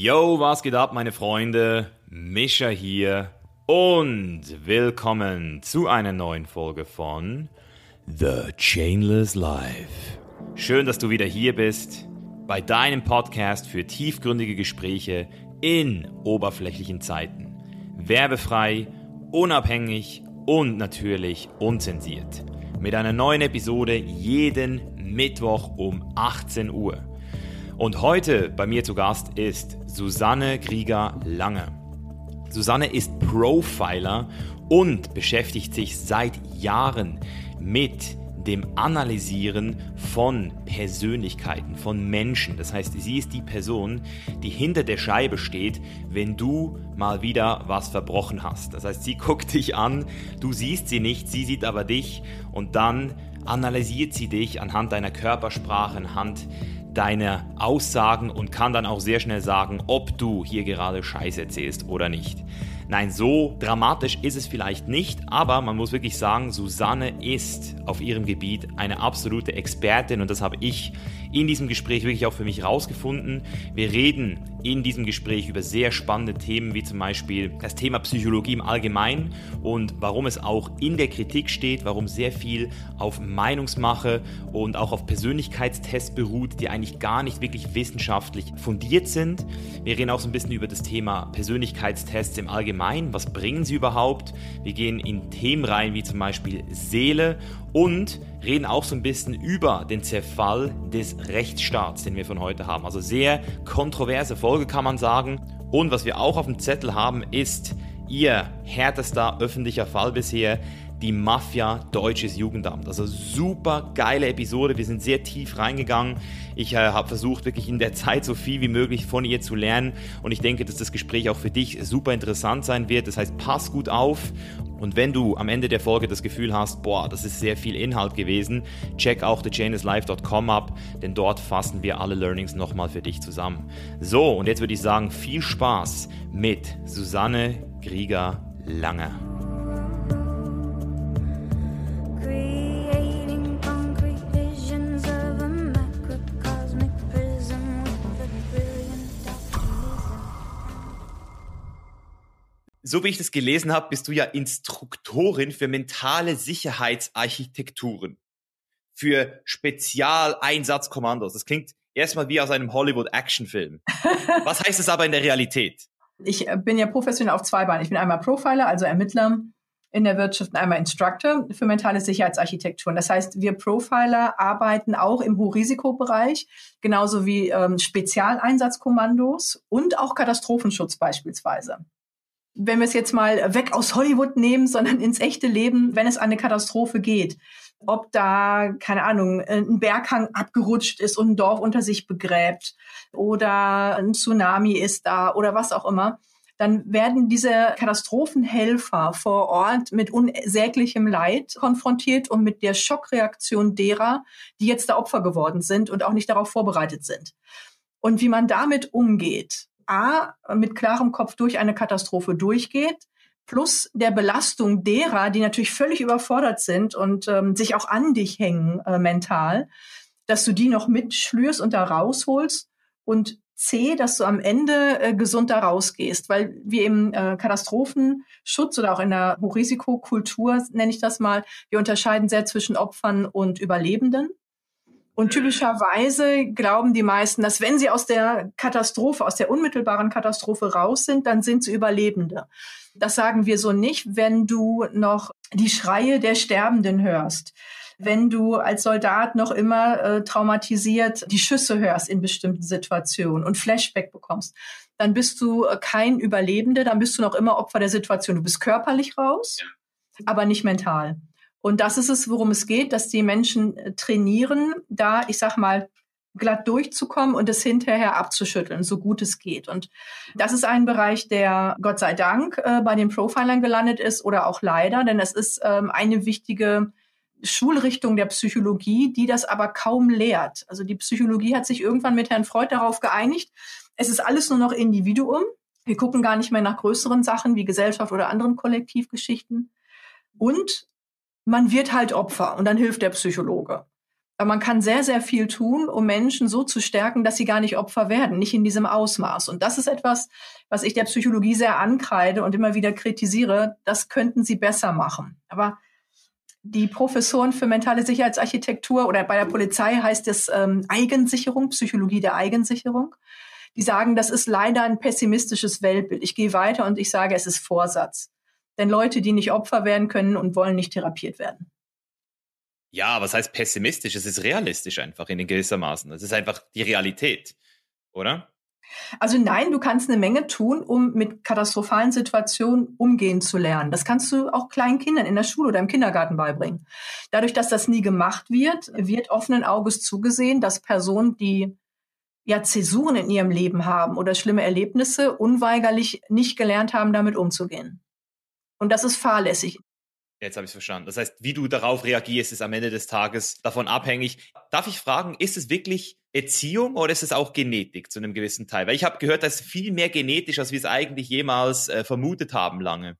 Yo, was geht ab, meine Freunde? Mischa hier und willkommen zu einer neuen Folge von The Chainless Life. Schön, dass du wieder hier bist bei deinem Podcast für tiefgründige Gespräche in oberflächlichen Zeiten. Werbefrei, unabhängig und natürlich unzensiert. Mit einer neuen Episode jeden Mittwoch um 18 Uhr. Und heute bei mir zu Gast ist Susanne Krieger-Lange. Susanne ist Profiler und beschäftigt sich seit Jahren mit dem Analysieren von Persönlichkeiten, von Menschen. Das heißt, sie ist die Person, die hinter der Scheibe steht, wenn du mal wieder was verbrochen hast. Das heißt, sie guckt dich an, du siehst sie nicht, sie sieht aber dich und dann analysiert sie dich anhand deiner Körpersprache, anhand deine Aussagen und kann dann auch sehr schnell sagen, ob du hier gerade Scheiße erzählst oder nicht. Nein, so dramatisch ist es vielleicht nicht, aber man muss wirklich sagen, Susanne ist auf ihrem Gebiet eine absolute Expertin und das habe ich in diesem Gespräch wirklich auch für mich rausgefunden. Wir reden in diesem Gespräch über sehr spannende Themen wie zum Beispiel das Thema Psychologie im Allgemeinen und warum es auch in der Kritik steht, warum sehr viel auf Meinungsmache und auch auf Persönlichkeitstests beruht, die eigentlich gar nicht wirklich wissenschaftlich fundiert sind. Wir reden auch so ein bisschen über das Thema Persönlichkeitstests im Allgemeinen. Was bringen sie überhaupt? Wir gehen in Themen rein wie zum Beispiel Seele und reden auch so ein bisschen über den Zerfall des Rechtsstaats, den wir von heute haben. Also sehr kontroverse Folge kann man sagen. Und was wir auch auf dem Zettel haben, ist ihr härtester öffentlicher Fall bisher, die Mafia Deutsches Jugendamt. Also super geile Episode. Wir sind sehr tief reingegangen. Ich äh, habe versucht, wirklich in der Zeit so viel wie möglich von ihr zu lernen. Und ich denke, dass das Gespräch auch für dich super interessant sein wird. Das heißt, pass gut auf. Und wenn du am Ende der Folge das Gefühl hast, boah, das ist sehr viel Inhalt gewesen, check auch thechainislife.com ab, denn dort fassen wir alle Learnings nochmal für dich zusammen. So, und jetzt würde ich sagen, viel Spaß mit Susanne Grieger-Lange. So wie ich das gelesen habe, bist du ja Instruktorin für mentale Sicherheitsarchitekturen, für Spezialeinsatzkommandos. Das klingt erstmal wie aus einem Hollywood-Actionfilm. Was heißt es aber in der Realität? Ich äh, bin ja professionell auf zwei Beinen. Ich bin einmal Profiler, also Ermittler in der Wirtschaft, und einmal Instructor für mentale Sicherheitsarchitekturen. Das heißt, wir Profiler arbeiten auch im Hochrisikobereich, genauso wie ähm, Spezialeinsatzkommandos und auch Katastrophenschutz beispielsweise wenn wir es jetzt mal weg aus Hollywood nehmen, sondern ins echte Leben, wenn es an eine Katastrophe geht, ob da, keine Ahnung, ein Berghang abgerutscht ist und ein Dorf unter sich begräbt oder ein Tsunami ist da oder was auch immer, dann werden diese Katastrophenhelfer vor Ort mit unsäglichem Leid konfrontiert und mit der Schockreaktion derer, die jetzt da Opfer geworden sind und auch nicht darauf vorbereitet sind. Und wie man damit umgeht, A, mit klarem Kopf durch eine Katastrophe durchgeht, plus der Belastung derer, die natürlich völlig überfordert sind und ähm, sich auch an dich hängen äh, mental, dass du die noch mitschlürst und da rausholst und C, dass du am Ende äh, gesund da rausgehst, weil wir im äh, Katastrophenschutz oder auch in der Hochrisikokultur, nenne ich das mal, wir unterscheiden sehr zwischen Opfern und Überlebenden. Und typischerweise glauben die meisten, dass wenn sie aus der Katastrophe, aus der unmittelbaren Katastrophe raus sind, dann sind sie Überlebende. Das sagen wir so nicht, wenn du noch die Schreie der Sterbenden hörst. Wenn du als Soldat noch immer äh, traumatisiert die Schüsse hörst in bestimmten Situationen und Flashback bekommst, dann bist du äh, kein Überlebender, dann bist du noch immer Opfer der Situation. Du bist körperlich raus, aber nicht mental. Und das ist es, worum es geht, dass die Menschen äh, trainieren, da, ich sag mal, glatt durchzukommen und es hinterher abzuschütteln, so gut es geht. Und das ist ein Bereich, der Gott sei Dank äh, bei den Profilern gelandet ist oder auch leider, denn es ist ähm, eine wichtige Schulrichtung der Psychologie, die das aber kaum lehrt. Also die Psychologie hat sich irgendwann mit Herrn Freud darauf geeinigt, es ist alles nur noch Individuum. Wir gucken gar nicht mehr nach größeren Sachen wie Gesellschaft oder anderen Kollektivgeschichten. Und man wird halt Opfer und dann hilft der Psychologe. man kann sehr, sehr viel tun, um Menschen so zu stärken, dass sie gar nicht Opfer werden, nicht in diesem Ausmaß. Und das ist etwas, was ich der Psychologie sehr ankreide und immer wieder kritisiere. Das könnten sie besser machen. Aber die Professoren für mentale Sicherheitsarchitektur oder bei der Polizei heißt es ähm, Eigensicherung, Psychologie der Eigensicherung. Die sagen, das ist leider ein pessimistisches Weltbild. Ich gehe weiter und ich sage, es ist Vorsatz. Denn Leute, die nicht Opfer werden können und wollen nicht therapiert werden. Ja, was heißt pessimistisch? Es ist realistisch einfach in gewissermaßen. Es ist einfach die Realität, oder? Also nein, du kannst eine Menge tun, um mit katastrophalen Situationen umgehen zu lernen. Das kannst du auch kleinen Kindern in der Schule oder im Kindergarten beibringen. Dadurch, dass das nie gemacht wird, wird offenen Auges zugesehen, dass Personen, die ja Zäsuren in ihrem Leben haben oder schlimme Erlebnisse, unweigerlich nicht gelernt haben, damit umzugehen. Und das ist fahrlässig. Jetzt habe ich es verstanden. Das heißt, wie du darauf reagierst, ist am Ende des Tages davon abhängig. Darf ich fragen, ist es wirklich Erziehung oder ist es auch Genetik zu einem gewissen Teil? Weil ich habe gehört, das ist viel mehr genetisch, als wir es eigentlich jemals äh, vermutet haben lange.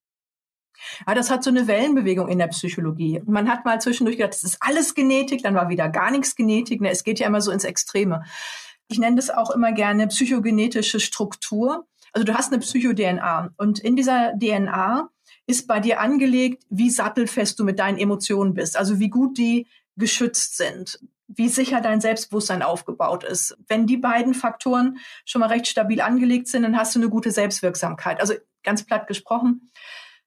Ja, das hat so eine Wellenbewegung in der Psychologie. Man hat mal zwischendurch gedacht, das ist alles Genetik, dann war wieder gar nichts Genetik. Ne, es geht ja immer so ins Extreme. Ich nenne das auch immer gerne psychogenetische Struktur. Also du hast eine Psycho-DNA und in dieser DNA ist bei dir angelegt, wie sattelfest du mit deinen Emotionen bist, also wie gut die geschützt sind, wie sicher dein Selbstbewusstsein aufgebaut ist. Wenn die beiden Faktoren schon mal recht stabil angelegt sind, dann hast du eine gute Selbstwirksamkeit. Also ganz platt gesprochen,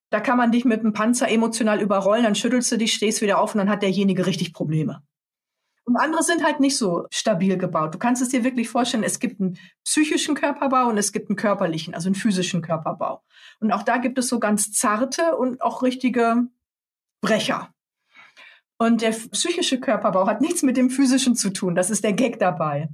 da kann man dich mit einem Panzer emotional überrollen, dann schüttelst du dich, stehst wieder auf und dann hat derjenige richtig Probleme. Und andere sind halt nicht so stabil gebaut. Du kannst es dir wirklich vorstellen, es gibt einen psychischen Körperbau und es gibt einen körperlichen, also einen physischen Körperbau. Und auch da gibt es so ganz zarte und auch richtige Brecher. Und der psychische Körperbau hat nichts mit dem physischen zu tun. Das ist der Gag dabei.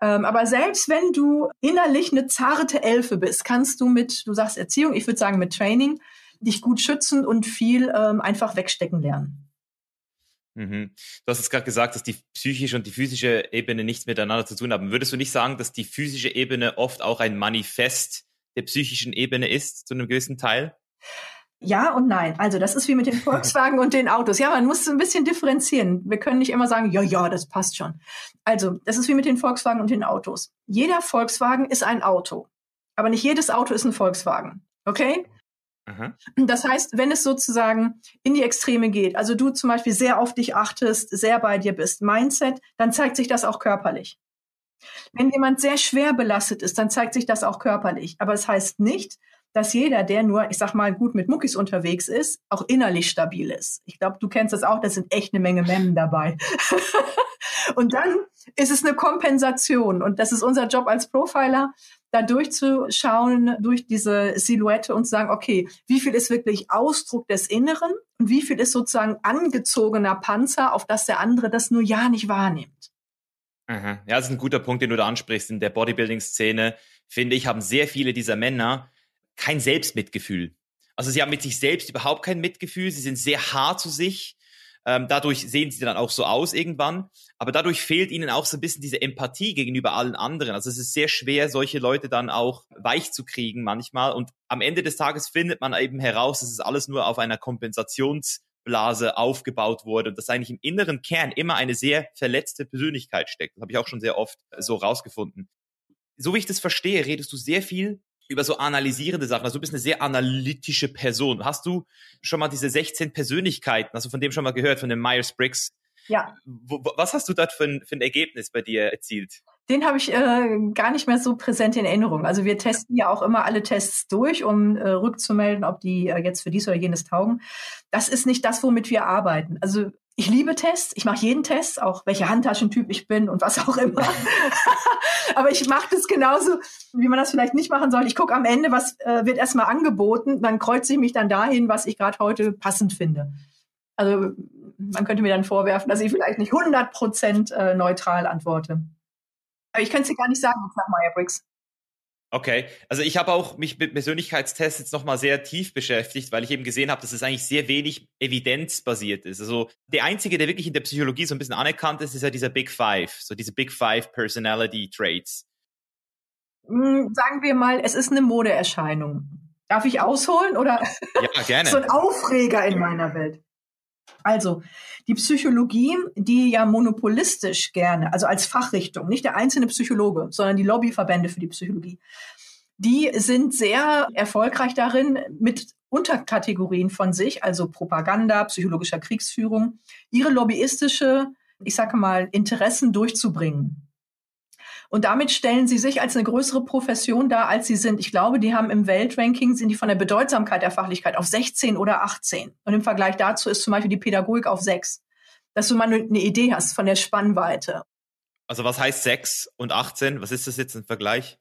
Ähm, aber selbst wenn du innerlich eine zarte Elfe bist, kannst du mit, du sagst Erziehung, ich würde sagen mit Training, dich gut schützen und viel ähm, einfach wegstecken lernen. Mhm. Du hast jetzt gerade gesagt, dass die psychische und die physische Ebene nichts miteinander zu tun haben. Würdest du nicht sagen, dass die physische Ebene oft auch ein Manifest der psychischen Ebene ist, zu einem gewissen Teil? Ja und nein. Also das ist wie mit den Volkswagen und den Autos. Ja, man muss ein bisschen differenzieren. Wir können nicht immer sagen, ja, ja, das passt schon. Also das ist wie mit den Volkswagen und den Autos. Jeder Volkswagen ist ein Auto. Aber nicht jedes Auto ist ein Volkswagen. Okay? Aha. Das heißt, wenn es sozusagen in die Extreme geht, also du zum Beispiel sehr auf dich achtest, sehr bei dir bist, Mindset, dann zeigt sich das auch körperlich. Wenn jemand sehr schwer belastet ist, dann zeigt sich das auch körperlich. Aber es das heißt nicht, dass jeder, der nur, ich sag mal, gut mit Muckis unterwegs ist, auch innerlich stabil ist. Ich glaube, du kennst das auch, da sind echt eine Menge Memmen dabei. und dann ist es eine Kompensation. Und das ist unser Job als Profiler, da durchzuschauen durch diese Silhouette und zu sagen, okay, wie viel ist wirklich Ausdruck des Inneren und wie viel ist sozusagen angezogener Panzer, auf das der andere das nur ja nicht wahrnimmt. Aha. Ja, das ist ein guter Punkt, den du da ansprichst. In der Bodybuilding-Szene, finde ich, haben sehr viele dieser Männer kein Selbstmitgefühl. Also sie haben mit sich selbst überhaupt kein Mitgefühl, sie sind sehr hart zu sich ähm, dadurch sehen sie dann auch so aus irgendwann. Aber dadurch fehlt ihnen auch so ein bisschen diese Empathie gegenüber allen anderen. Also es ist sehr schwer, solche Leute dann auch weich zu kriegen manchmal. Und am Ende des Tages findet man eben heraus, dass es alles nur auf einer Kompensationsblase aufgebaut wurde und dass eigentlich im inneren Kern immer eine sehr verletzte Persönlichkeit steckt. Das habe ich auch schon sehr oft so rausgefunden. So wie ich das verstehe, redest du sehr viel über so analysierende Sachen. Also du bist eine sehr analytische Person. Hast du schon mal diese 16 Persönlichkeiten, also von dem schon mal gehört, von dem Myers-Briggs? Ja. Was hast du dort für ein, für ein Ergebnis bei dir erzielt? Den habe ich äh, gar nicht mehr so präsent in Erinnerung. Also wir testen ja auch immer alle Tests durch, um äh, rückzumelden, ob die äh, jetzt für dies oder jenes taugen. Das ist nicht das, womit wir arbeiten. Also ich liebe Tests, ich mache jeden Test, auch welcher Handtaschentyp ich bin und was auch immer. Aber ich mache das genauso, wie man das vielleicht nicht machen soll. Ich gucke am Ende, was äh, wird erstmal angeboten, dann kreuze ich mich dann dahin, was ich gerade heute passend finde. Also man könnte mir dann vorwerfen, dass ich vielleicht nicht 100 Prozent äh, neutral antworte. Aber ich könnte es dir gar nicht sagen nach Meyer-Briggs. Okay, also ich habe auch mich mit Persönlichkeitstests jetzt nochmal sehr tief beschäftigt, weil ich eben gesehen habe, dass es eigentlich sehr wenig evidenzbasiert ist. Also der einzige, der wirklich in der Psychologie so ein bisschen anerkannt ist, ist ja dieser Big Five, so diese Big Five Personality Traits. Hm, sagen wir mal, es ist eine Modeerscheinung. Darf ich ausholen oder? Ja, gerne. so ein Aufreger in meiner Welt. Also die Psychologie, die ja monopolistisch gerne, also als Fachrichtung, nicht der einzelne Psychologe, sondern die Lobbyverbände für die Psychologie, die sind sehr erfolgreich darin, mit Unterkategorien von sich, also Propaganda, psychologischer Kriegsführung, ihre lobbyistische, ich sage mal, Interessen durchzubringen. Und damit stellen sie sich als eine größere Profession dar, als sie sind. Ich glaube, die haben im Weltranking, sind die von der Bedeutsamkeit der Fachlichkeit auf 16 oder 18. Und im Vergleich dazu ist zum Beispiel die Pädagogik auf 6. Dass du mal eine Idee hast von der Spannweite. Also was heißt 6 und 18? Was ist das jetzt im Vergleich?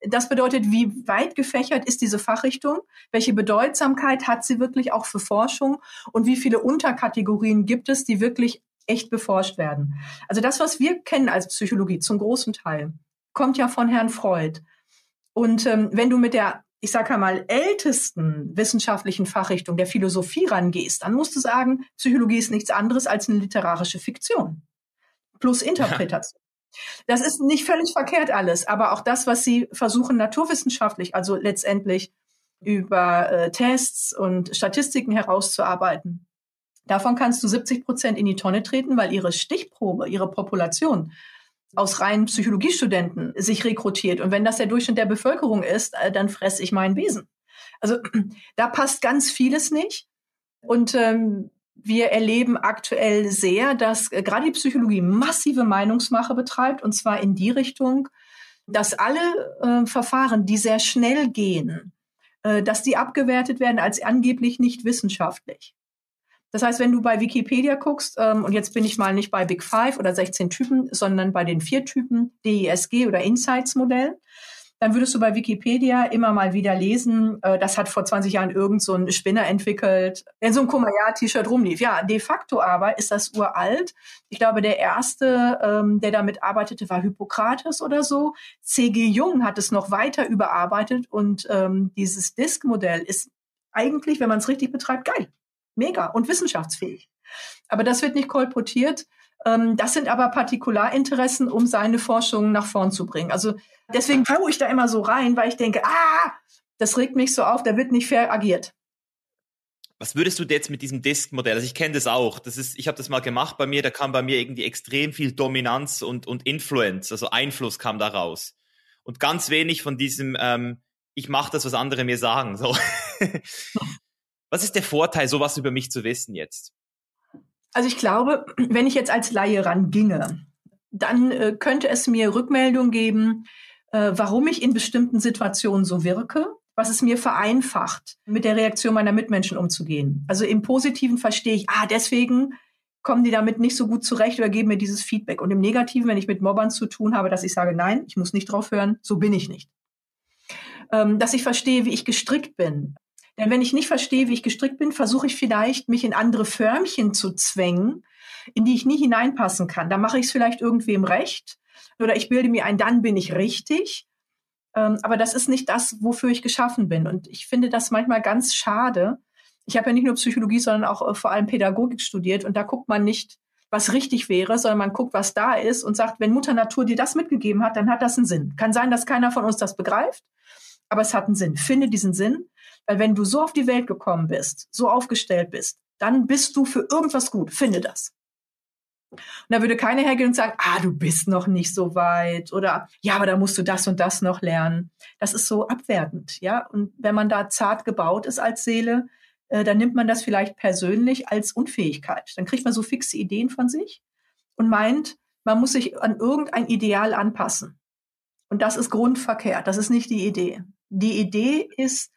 Das bedeutet, wie weit gefächert ist diese Fachrichtung? Welche Bedeutsamkeit hat sie wirklich auch für Forschung? Und wie viele Unterkategorien gibt es, die wirklich echt beforscht werden. Also das, was wir kennen als Psychologie zum großen Teil, kommt ja von Herrn Freud. Und ähm, wenn du mit der, ich sage mal, ältesten wissenschaftlichen Fachrichtung der Philosophie rangehst, dann musst du sagen, Psychologie ist nichts anderes als eine literarische Fiktion plus Interpretation. Ja. Das ist nicht völlig verkehrt alles, aber auch das, was sie versuchen naturwissenschaftlich, also letztendlich über äh, Tests und Statistiken herauszuarbeiten, Davon kannst du 70 Prozent in die Tonne treten, weil ihre Stichprobe, ihre Population aus reinen Psychologiestudenten sich rekrutiert. Und wenn das der Durchschnitt der Bevölkerung ist, äh, dann fresse ich meinen Wesen. Also da passt ganz vieles nicht. Und ähm, wir erleben aktuell sehr, dass äh, gerade die Psychologie massive Meinungsmache betreibt, und zwar in die Richtung, dass alle äh, Verfahren, die sehr schnell gehen, äh, dass die abgewertet werden als angeblich nicht wissenschaftlich. Das heißt, wenn du bei Wikipedia guckst, ähm, und jetzt bin ich mal nicht bei Big Five oder 16 Typen, sondern bei den vier Typen DISG oder Insights Modell, dann würdest du bei Wikipedia immer mal wieder lesen, äh, das hat vor 20 Jahren irgend so ein Spinner entwickelt, der so ein Kumbaya-T-Shirt rumlief. Ja, de facto aber ist das uralt. Ich glaube, der erste, ähm, der damit arbeitete, war Hippokrates oder so. C.G. Jung hat es noch weiter überarbeitet und ähm, dieses Disk-Modell ist eigentlich, wenn man es richtig betreibt, geil mega und wissenschaftsfähig. Aber das wird nicht kolportiert. Ähm, das sind aber Partikularinteressen, um seine Forschung nach vorn zu bringen. Also deswegen haue ich da immer so rein, weil ich denke, ah, das regt mich so auf, da wird nicht fair agiert. Was würdest du jetzt mit diesem Disk-Modell? Also ich kenne das auch. Das ist, ich habe das mal gemacht bei mir. Da kam bei mir irgendwie extrem viel Dominanz und und Influence, also Einfluss kam da raus und ganz wenig von diesem. Ähm, ich mache das, was andere mir sagen. So. Was ist der Vorteil, sowas über mich zu wissen jetzt? Also ich glaube, wenn ich jetzt als Laie ranginge, dann äh, könnte es mir Rückmeldung geben, äh, warum ich in bestimmten Situationen so wirke, was es mir vereinfacht, mit der Reaktion meiner Mitmenschen umzugehen. Also im Positiven verstehe ich, ah, deswegen kommen die damit nicht so gut zurecht oder geben mir dieses Feedback. Und im Negativen, wenn ich mit Mobbern zu tun habe, dass ich sage, nein, ich muss nicht drauf hören, so bin ich nicht. Ähm, dass ich verstehe, wie ich gestrickt bin, denn wenn ich nicht verstehe, wie ich gestrickt bin, versuche ich vielleicht, mich in andere Förmchen zu zwängen, in die ich nie hineinpassen kann. Da mache ich es vielleicht irgendwem recht oder ich bilde mir ein, dann bin ich richtig. Ähm, aber das ist nicht das, wofür ich geschaffen bin. Und ich finde das manchmal ganz schade. Ich habe ja nicht nur Psychologie, sondern auch äh, vor allem Pädagogik studiert. Und da guckt man nicht, was richtig wäre, sondern man guckt, was da ist und sagt, wenn Mutter Natur dir das mitgegeben hat, dann hat das einen Sinn. Kann sein, dass keiner von uns das begreift, aber es hat einen Sinn. Finde diesen Sinn weil wenn du so auf die Welt gekommen bist, so aufgestellt bist, dann bist du für irgendwas gut. Finde das. Und da würde keiner hergehen und sagen, ah, du bist noch nicht so weit oder ja, aber da musst du das und das noch lernen. Das ist so abwertend, ja. Und wenn man da zart gebaut ist als Seele, äh, dann nimmt man das vielleicht persönlich als Unfähigkeit. Dann kriegt man so fixe Ideen von sich und meint, man muss sich an irgendein Ideal anpassen. Und das ist grundverkehrt. Das ist nicht die Idee. Die Idee ist,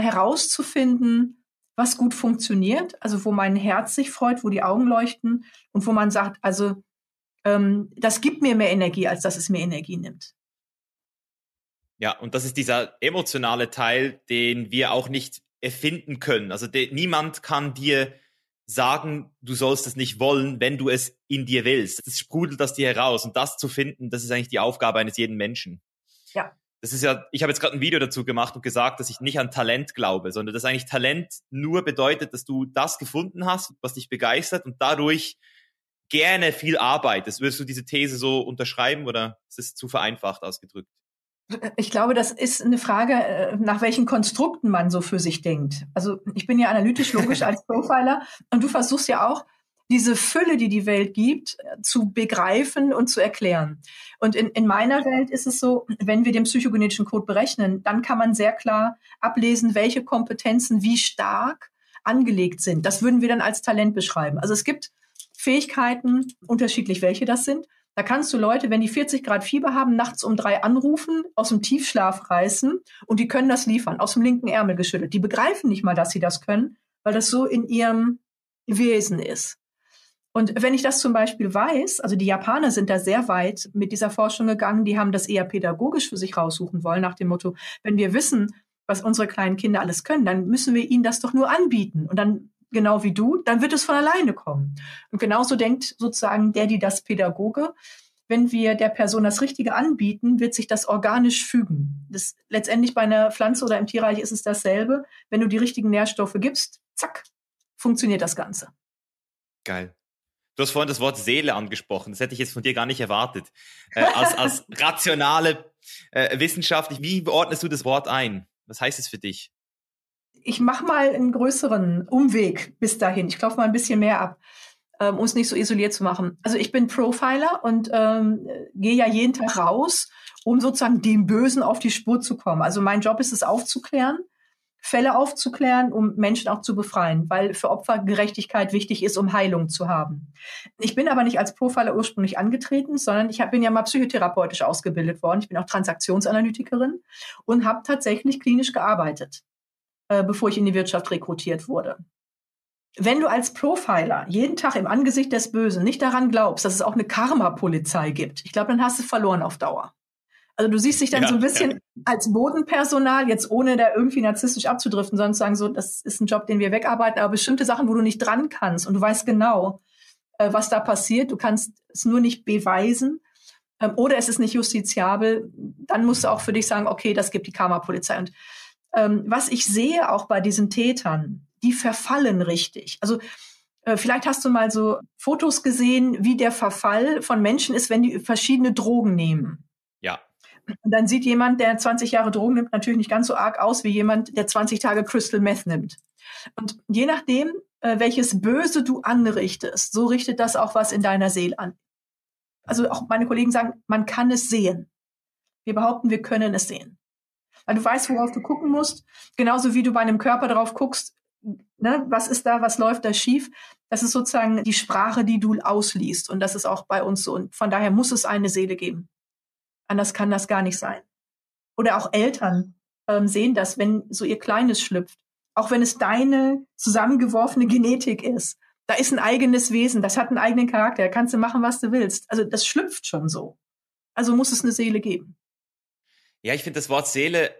herauszufinden, was gut funktioniert, also wo mein Herz sich freut, wo die Augen leuchten und wo man sagt, also ähm, das gibt mir mehr Energie, als dass es mir Energie nimmt. Ja, und das ist dieser emotionale Teil, den wir auch nicht erfinden können. Also de, niemand kann dir sagen, du sollst es nicht wollen, wenn du es in dir willst. Es sprudelt das dir heraus und das zu finden, das ist eigentlich die Aufgabe eines jeden Menschen. Ja das ist ja, ich habe jetzt gerade ein Video dazu gemacht und gesagt, dass ich nicht an Talent glaube, sondern dass eigentlich Talent nur bedeutet, dass du das gefunden hast, was dich begeistert und dadurch gerne viel arbeitest. Würdest du diese These so unterschreiben oder ist es zu vereinfacht ausgedrückt? Ich glaube, das ist eine Frage, äh, nach welchen Konstrukten man so für sich denkt. Also ich bin ja analytisch logisch als Profiler und du versuchst ja auch, diese Fülle, die die Welt gibt, zu begreifen und zu erklären. Und in, in meiner Welt ist es so, wenn wir den psychogenetischen Code berechnen, dann kann man sehr klar ablesen, welche Kompetenzen wie stark angelegt sind. Das würden wir dann als Talent beschreiben. Also es gibt Fähigkeiten, unterschiedlich welche das sind, da kannst du Leute, wenn die 40 Grad Fieber haben, nachts um drei anrufen, aus dem Tiefschlaf reißen und die können das liefern, aus dem linken Ärmel geschüttelt. Die begreifen nicht mal, dass sie das können, weil das so in ihrem Wesen ist. Und wenn ich das zum Beispiel weiß, also die Japaner sind da sehr weit mit dieser Forschung gegangen, die haben das eher pädagogisch für sich raussuchen wollen, nach dem Motto, wenn wir wissen, was unsere kleinen Kinder alles können, dann müssen wir ihnen das doch nur anbieten. Und dann genau wie du, dann wird es von alleine kommen. Und genauso denkt sozusagen der, die das Pädagoge. Wenn wir der Person das Richtige anbieten, wird sich das organisch fügen. Das, letztendlich bei einer Pflanze oder im Tierreich ist es dasselbe. Wenn du die richtigen Nährstoffe gibst, zack, funktioniert das Ganze. Geil. Du hast vorhin das Wort Seele angesprochen. Das hätte ich jetzt von dir gar nicht erwartet. Äh, als, als rationale äh, Wissenschaft, wie beordnest du das Wort ein? Was heißt es für dich? ich mache mal einen größeren Umweg bis dahin. Ich klopfe mal ein bisschen mehr ab, ähm, um es nicht so isoliert zu machen. Also ich bin Profiler und ähm, gehe ja jeden Tag raus, um sozusagen dem Bösen auf die Spur zu kommen. Also mein Job ist es aufzuklären, Fälle aufzuklären, um Menschen auch zu befreien, weil für Opfer Gerechtigkeit wichtig ist, um Heilung zu haben. Ich bin aber nicht als Profiler ursprünglich angetreten, sondern ich bin ja mal psychotherapeutisch ausgebildet worden. Ich bin auch Transaktionsanalytikerin und habe tatsächlich klinisch gearbeitet. Äh, bevor ich in die Wirtschaft rekrutiert wurde. Wenn du als Profiler jeden Tag im Angesicht des Bösen nicht daran glaubst, dass es auch eine Karma-Polizei gibt, ich glaube, dann hast du verloren auf Dauer. Also du siehst dich dann ja, so ein bisschen ja. als Bodenpersonal, jetzt ohne da irgendwie narzisstisch abzudriften, sondern zu sagen, so, das ist ein Job, den wir wegarbeiten, aber bestimmte Sachen, wo du nicht dran kannst und du weißt genau, äh, was da passiert, du kannst es nur nicht beweisen ähm, oder es ist nicht justiziabel, dann musst du auch für dich sagen, okay, das gibt die Karma-Polizei. Und ähm, was ich sehe auch bei diesen Tätern, die verfallen richtig. Also äh, vielleicht hast du mal so Fotos gesehen, wie der Verfall von Menschen ist, wenn die verschiedene Drogen nehmen. Und dann sieht jemand, der 20 Jahre Drogen nimmt, natürlich nicht ganz so arg aus wie jemand, der 20 Tage Crystal Meth nimmt. Und je nachdem, äh, welches Böse du anrichtest, so richtet das auch was in deiner Seele an. Also auch meine Kollegen sagen, man kann es sehen. Wir behaupten, wir können es sehen weil du weißt, worauf du gucken musst. Genauso wie du bei einem Körper darauf guckst, ne, was ist da, was läuft da schief. Das ist sozusagen die Sprache, die du ausliest. Und das ist auch bei uns so. Und von daher muss es eine Seele geben. Anders kann das gar nicht sein. Oder auch Eltern ähm, sehen das, wenn so ihr Kleines schlüpft. Auch wenn es deine zusammengeworfene Genetik ist. Da ist ein eigenes Wesen, das hat einen eigenen Charakter, da kannst du machen, was du willst. Also das schlüpft schon so. Also muss es eine Seele geben. Ja, ich finde das Wort Seele,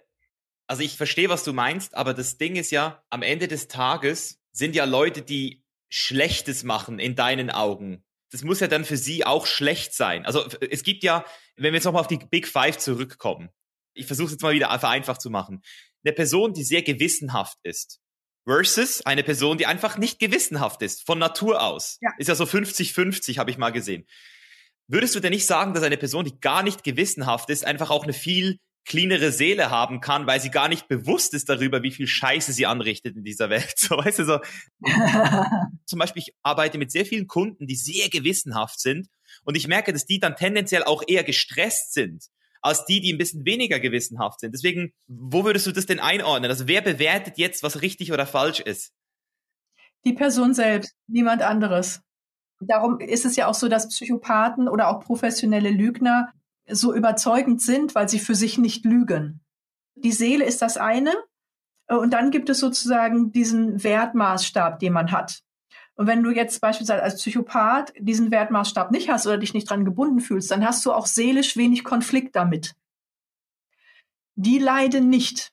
also ich verstehe, was du meinst, aber das Ding ist ja, am Ende des Tages sind ja Leute, die Schlechtes machen in deinen Augen. Das muss ja dann für sie auch schlecht sein. Also es gibt ja, wenn wir jetzt nochmal auf die Big Five zurückkommen, ich versuche es jetzt mal wieder vereinfacht zu machen. Eine Person, die sehr gewissenhaft ist, versus eine Person, die einfach nicht gewissenhaft ist, von Natur aus. Ja. Ist ja so 50-50, habe ich mal gesehen. Würdest du denn nicht sagen, dass eine Person, die gar nicht gewissenhaft ist, einfach auch eine viel cleanere Seele haben kann, weil sie gar nicht bewusst ist darüber, wie viel Scheiße sie anrichtet in dieser Welt. So, weißt du, so. Zum Beispiel, ich arbeite mit sehr vielen Kunden, die sehr gewissenhaft sind und ich merke, dass die dann tendenziell auch eher gestresst sind als die, die ein bisschen weniger gewissenhaft sind. Deswegen, wo würdest du das denn einordnen? Also wer bewertet jetzt, was richtig oder falsch ist? Die Person selbst, niemand anderes. Darum ist es ja auch so, dass Psychopathen oder auch professionelle Lügner so überzeugend sind, weil sie für sich nicht lügen. Die Seele ist das eine. Äh, und dann gibt es sozusagen diesen Wertmaßstab, den man hat. Und wenn du jetzt beispielsweise als Psychopath diesen Wertmaßstab nicht hast oder dich nicht dran gebunden fühlst, dann hast du auch seelisch wenig Konflikt damit. Die leiden nicht.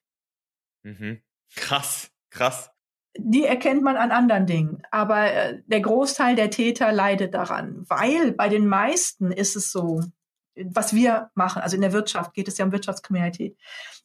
Mhm. Krass, krass. Die erkennt man an anderen Dingen. Aber äh, der Großteil der Täter leidet daran, weil bei den meisten ist es so, was wir machen, also in der Wirtschaft geht es ja um Wirtschaftskriminalität.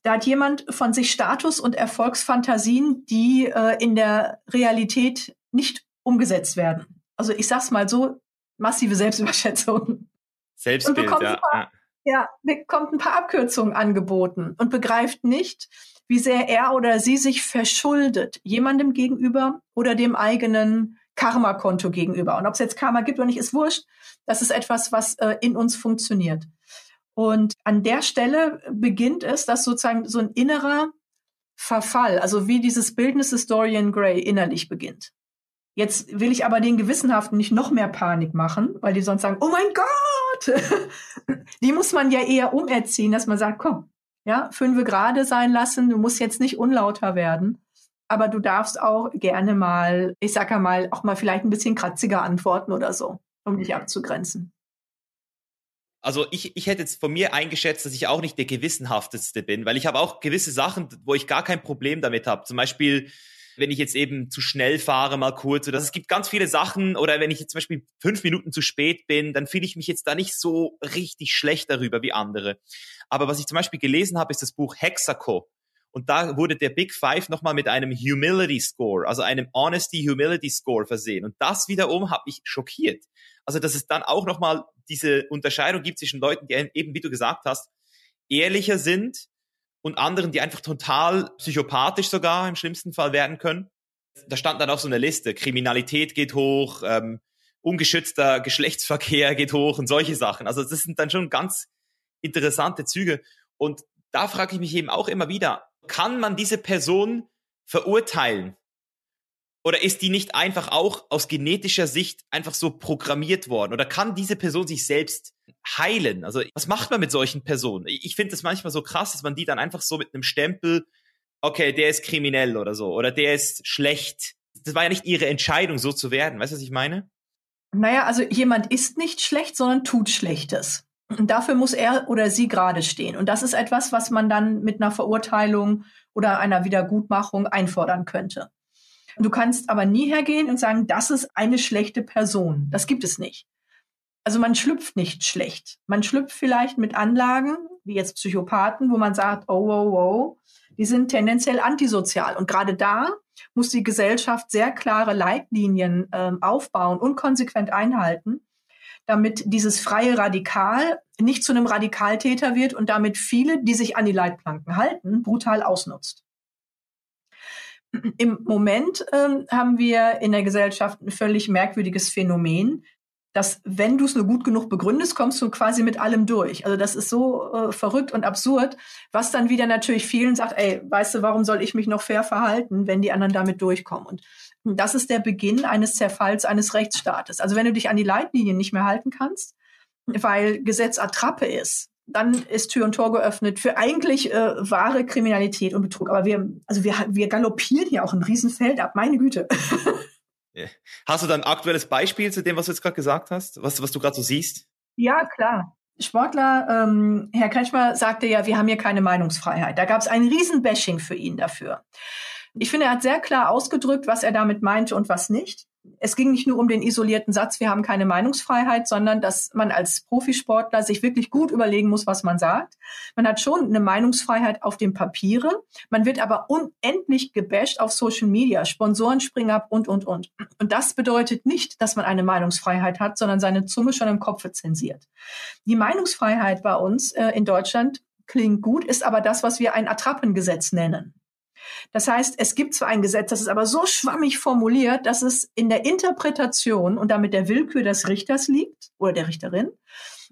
Da hat jemand von sich Status und Erfolgsfantasien, die äh, in der Realität nicht umgesetzt werden. Also ich sag's mal so, massive Selbstüberschätzung. Selbstbild, ja. Paar, ja, bekommt ein paar Abkürzungen angeboten und begreift nicht, wie sehr er oder sie sich verschuldet, jemandem gegenüber oder dem eigenen Karma-Konto gegenüber. Und ob es jetzt Karma gibt oder nicht, ist wurscht. Das ist etwas, was äh, in uns funktioniert. Und an der Stelle beginnt es, dass sozusagen so ein innerer Verfall, also wie dieses Bildnis des Dorian Gray innerlich beginnt. Jetzt will ich aber den Gewissenhaften nicht noch mehr Panik machen, weil die sonst sagen, oh mein Gott! die muss man ja eher umerziehen, dass man sagt, komm, ja, fünfe gerade sein lassen, du musst jetzt nicht unlauter werden, aber du darfst auch gerne mal, ich sag mal, auch mal vielleicht ein bisschen kratziger antworten oder so, um dich abzugrenzen. Also ich, ich hätte jetzt von mir eingeschätzt, dass ich auch nicht der gewissenhafteste bin, weil ich habe auch gewisse Sachen, wo ich gar kein Problem damit habe. Zum Beispiel, wenn ich jetzt eben zu schnell fahre, mal kurz. Oder es gibt ganz viele Sachen. Oder wenn ich jetzt zum Beispiel fünf Minuten zu spät bin, dann fühle ich mich jetzt da nicht so richtig schlecht darüber wie andere. Aber was ich zum Beispiel gelesen habe, ist das Buch Hexaco. Und da wurde der Big Five nochmal mit einem Humility Score, also einem Honesty Humility Score versehen. Und das wiederum hat mich schockiert. Also, dass es dann auch nochmal diese Unterscheidung gibt zwischen Leuten, die eben, wie du gesagt hast, ehrlicher sind und anderen, die einfach total psychopathisch sogar im schlimmsten Fall werden können. Da stand dann auch so eine Liste. Kriminalität geht hoch, ähm, ungeschützter Geschlechtsverkehr geht hoch und solche Sachen. Also das sind dann schon ganz interessante Züge. Und da frage ich mich eben auch immer wieder, kann man diese Person verurteilen? Oder ist die nicht einfach auch aus genetischer Sicht einfach so programmiert worden? Oder kann diese Person sich selbst heilen? Also was macht man mit solchen Personen? Ich finde es manchmal so krass, dass man die dann einfach so mit einem Stempel, okay, der ist kriminell oder so, oder der ist schlecht. Das war ja nicht ihre Entscheidung, so zu werden. Weißt du, was ich meine? Naja, also jemand ist nicht schlecht, sondern tut Schlechtes. Und dafür muss er oder sie gerade stehen. Und das ist etwas, was man dann mit einer Verurteilung oder einer Wiedergutmachung einfordern könnte. Du kannst aber nie hergehen und sagen, das ist eine schlechte Person. Das gibt es nicht. Also man schlüpft nicht schlecht. Man schlüpft vielleicht mit Anlagen, wie jetzt Psychopathen, wo man sagt, oh, oh, oh, die sind tendenziell antisozial. Und gerade da muss die Gesellschaft sehr klare Leitlinien äh, aufbauen und konsequent einhalten, damit dieses freie Radikal nicht zu einem Radikaltäter wird und damit viele, die sich an die Leitplanken halten, brutal ausnutzt. Im Moment ähm, haben wir in der Gesellschaft ein völlig merkwürdiges Phänomen, dass wenn du es nur gut genug begründest, kommst du quasi mit allem durch. Also das ist so äh, verrückt und absurd, was dann wieder natürlich vielen sagt, ey, weißt du, warum soll ich mich noch fair verhalten, wenn die anderen damit durchkommen? Und das ist der Beginn eines Zerfalls eines Rechtsstaates. Also wenn du dich an die Leitlinien nicht mehr halten kannst, weil Gesetz Attrappe ist, dann ist Tür und Tor geöffnet für eigentlich äh, wahre Kriminalität und Betrug. Aber wir, also wir, wir galoppieren hier auch ein Riesenfeld ab, meine Güte. Hast du da ein aktuelles Beispiel zu dem, was du jetzt gerade gesagt hast, was, was du gerade so siehst? Ja, klar. Sportler, ähm, Herr Kretschmer sagte ja, wir haben hier keine Meinungsfreiheit. Da gab es ein Riesenbashing für ihn dafür. Ich finde, er hat sehr klar ausgedrückt, was er damit meinte und was nicht es ging nicht nur um den isolierten Satz, wir haben keine Meinungsfreiheit, sondern dass man als Profisportler sich wirklich gut überlegen muss, was man sagt. Man hat schon eine Meinungsfreiheit auf dem Papiere, man wird aber unendlich gebasht auf Social Media, Sponsoren springen ab und, und, und. Und das bedeutet nicht, dass man eine Meinungsfreiheit hat, sondern seine Zunge schon im Kopf zensiert. Die Meinungsfreiheit bei uns äh, in Deutschland klingt gut, ist aber das, was wir ein Attrappengesetz nennen. Das heißt, es gibt zwar ein Gesetz, das ist aber so schwammig formuliert, dass es in der Interpretation und damit der Willkür des Richters liegt oder der Richterin,